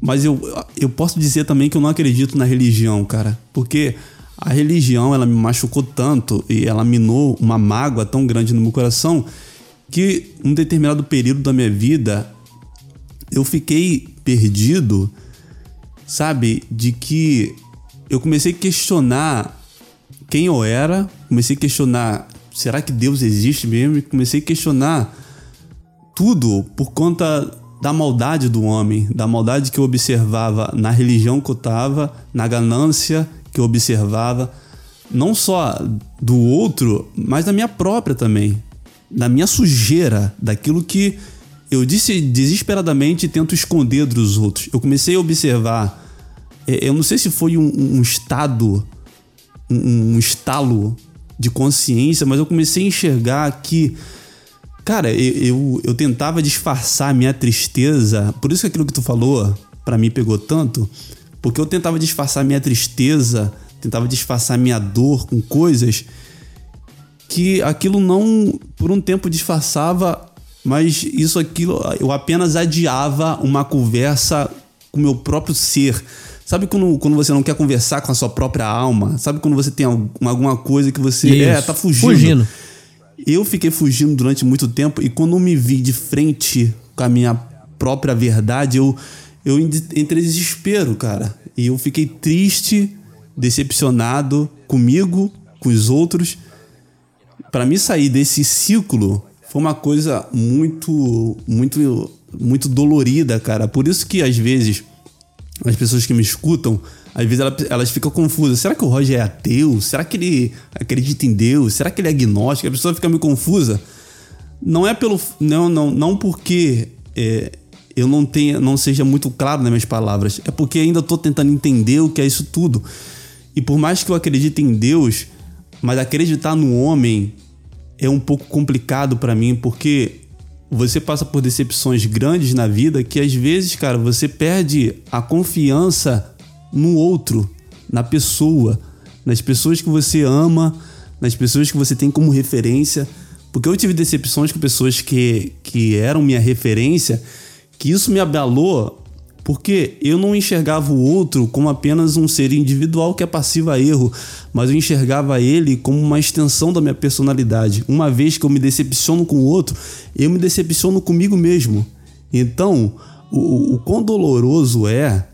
mas eu, eu posso dizer também que eu não acredito na religião, cara. Porque a religião, ela me machucou tanto e ela minou uma mágoa tão grande no meu coração que um determinado período da minha vida eu fiquei perdido, sabe? De que eu comecei a questionar quem eu era, comecei a questionar, será que Deus existe mesmo? Comecei a questionar tudo por conta da maldade do homem, da maldade que eu observava na religião que eu tava, na ganância que eu observava, não só do outro, mas da minha própria também, da minha sujeira, daquilo que eu disse desesperadamente tento esconder dos outros. Eu comecei a observar, é, eu não sei se foi um, um estado, um, um estalo de consciência, mas eu comecei a enxergar que Cara, eu, eu, eu tentava disfarçar a minha tristeza. Por isso que aquilo que tu falou, pra mim pegou tanto. Porque eu tentava disfarçar a minha tristeza, tentava disfarçar a minha dor com coisas que aquilo não, por um tempo, disfarçava, mas isso, aquilo, eu apenas adiava uma conversa com o meu próprio ser. Sabe quando, quando você não quer conversar com a sua própria alma? Sabe quando você tem algum- alguma coisa que você. É, Isso. tá fugindo. Fugindo. Eu fiquei fugindo durante muito tempo e quando eu me vi de frente com a minha própria verdade, eu, eu en- entrei em desespero, cara. E eu fiquei triste, decepcionado comigo, com os outros. Pra mim sair desse ciclo foi uma coisa muito, muito, muito dolorida, cara. Por isso que às vezes as pessoas que me escutam, às vezes ela- elas ficam confusas. Será que o Roger é ateu? Será que ele acredita em Deus? Será que ele é agnóstico? A pessoa fica meio confusa. Não é pelo. Não, não, não porque é, eu não tenha, não seja muito claro nas minhas palavras. É porque ainda estou tentando entender o que é isso tudo. E por mais que eu acredite em Deus, mas acreditar no homem é um pouco complicado pra mim, porque você passa por decepções grandes na vida que às vezes, cara, você perde a confiança no outro, na pessoa, nas pessoas que você ama, nas pessoas que você tem como referência. Porque eu tive decepções com pessoas que, que eram minha referência, que isso me abalou porque eu não enxergava o outro como apenas um ser individual que é passivo a erro, mas eu enxergava ele como uma extensão da minha personalidade. Uma vez que eu me decepciono com o outro, eu me decepciono comigo mesmo. Então, o, o, quão doloroso é,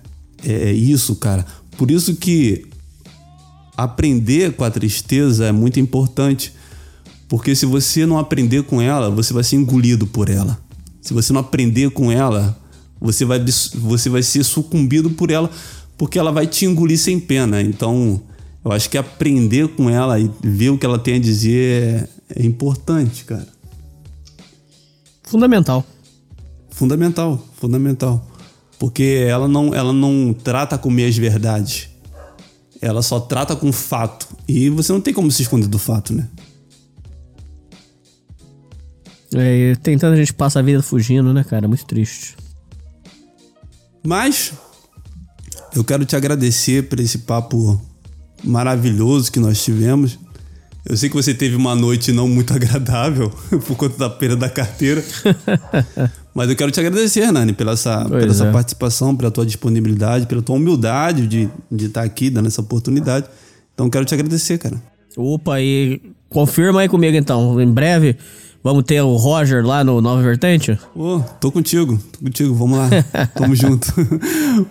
é isso, cara. Por isso que aprender com a tristeza é muito importante. Porque se você não aprender com ela, você vai ser engolido por ela. Se você não aprender com ela, você vai, você vai ser sucumbido por ela, porque ela vai te engolir sem pena. Então, eu acho que aprender com ela e ver o que ela tem a dizer é, é importante, cara. Fundamental. Fundamental, fundamental. Porque ela não, ela não trata com meias verdades. ela só trata com fato. E você não tem como se esconder do fato, né? É, e tem tanta gente passa a vida fugindo, né, cara? Muito triste. Mas eu quero te agradecer por esse papo maravilhoso que nós tivemos. Eu sei que você teve uma noite não muito agradável por conta da perda da carteira. Mas eu quero te agradecer, Hernani, pela essa, Pois pela essa é. participação, pela tua disponibilidade, pela tua humildade de, de estar aqui dando essa oportunidade. Então quero te agradecer, cara. Opa, e confirma aí comigo então. Em breve vamos ter o Roger lá no Nova Vertente? Ô, tô contigo, tô contigo, vamos lá. Tamo junto.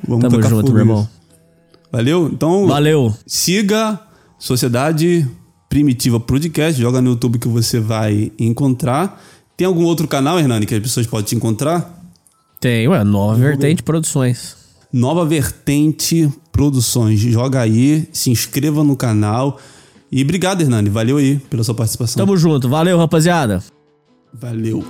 vamos Tamo junto, meu irmão. Valeu? Então, Valeu. siga Sociedade Primitiva Podcast, joga no YouTube que você vai encontrar. Tem algum outro canal, Hernani, que as pessoas podem te encontrar? Tem, ué, Nova Vertente Produções. Nova Vertente Produções. Joga aí, se inscreva no canal. E obrigado, Hernani. Valeu aí pela sua participação. Tamo junto. Valeu, rapaziada. Valeu.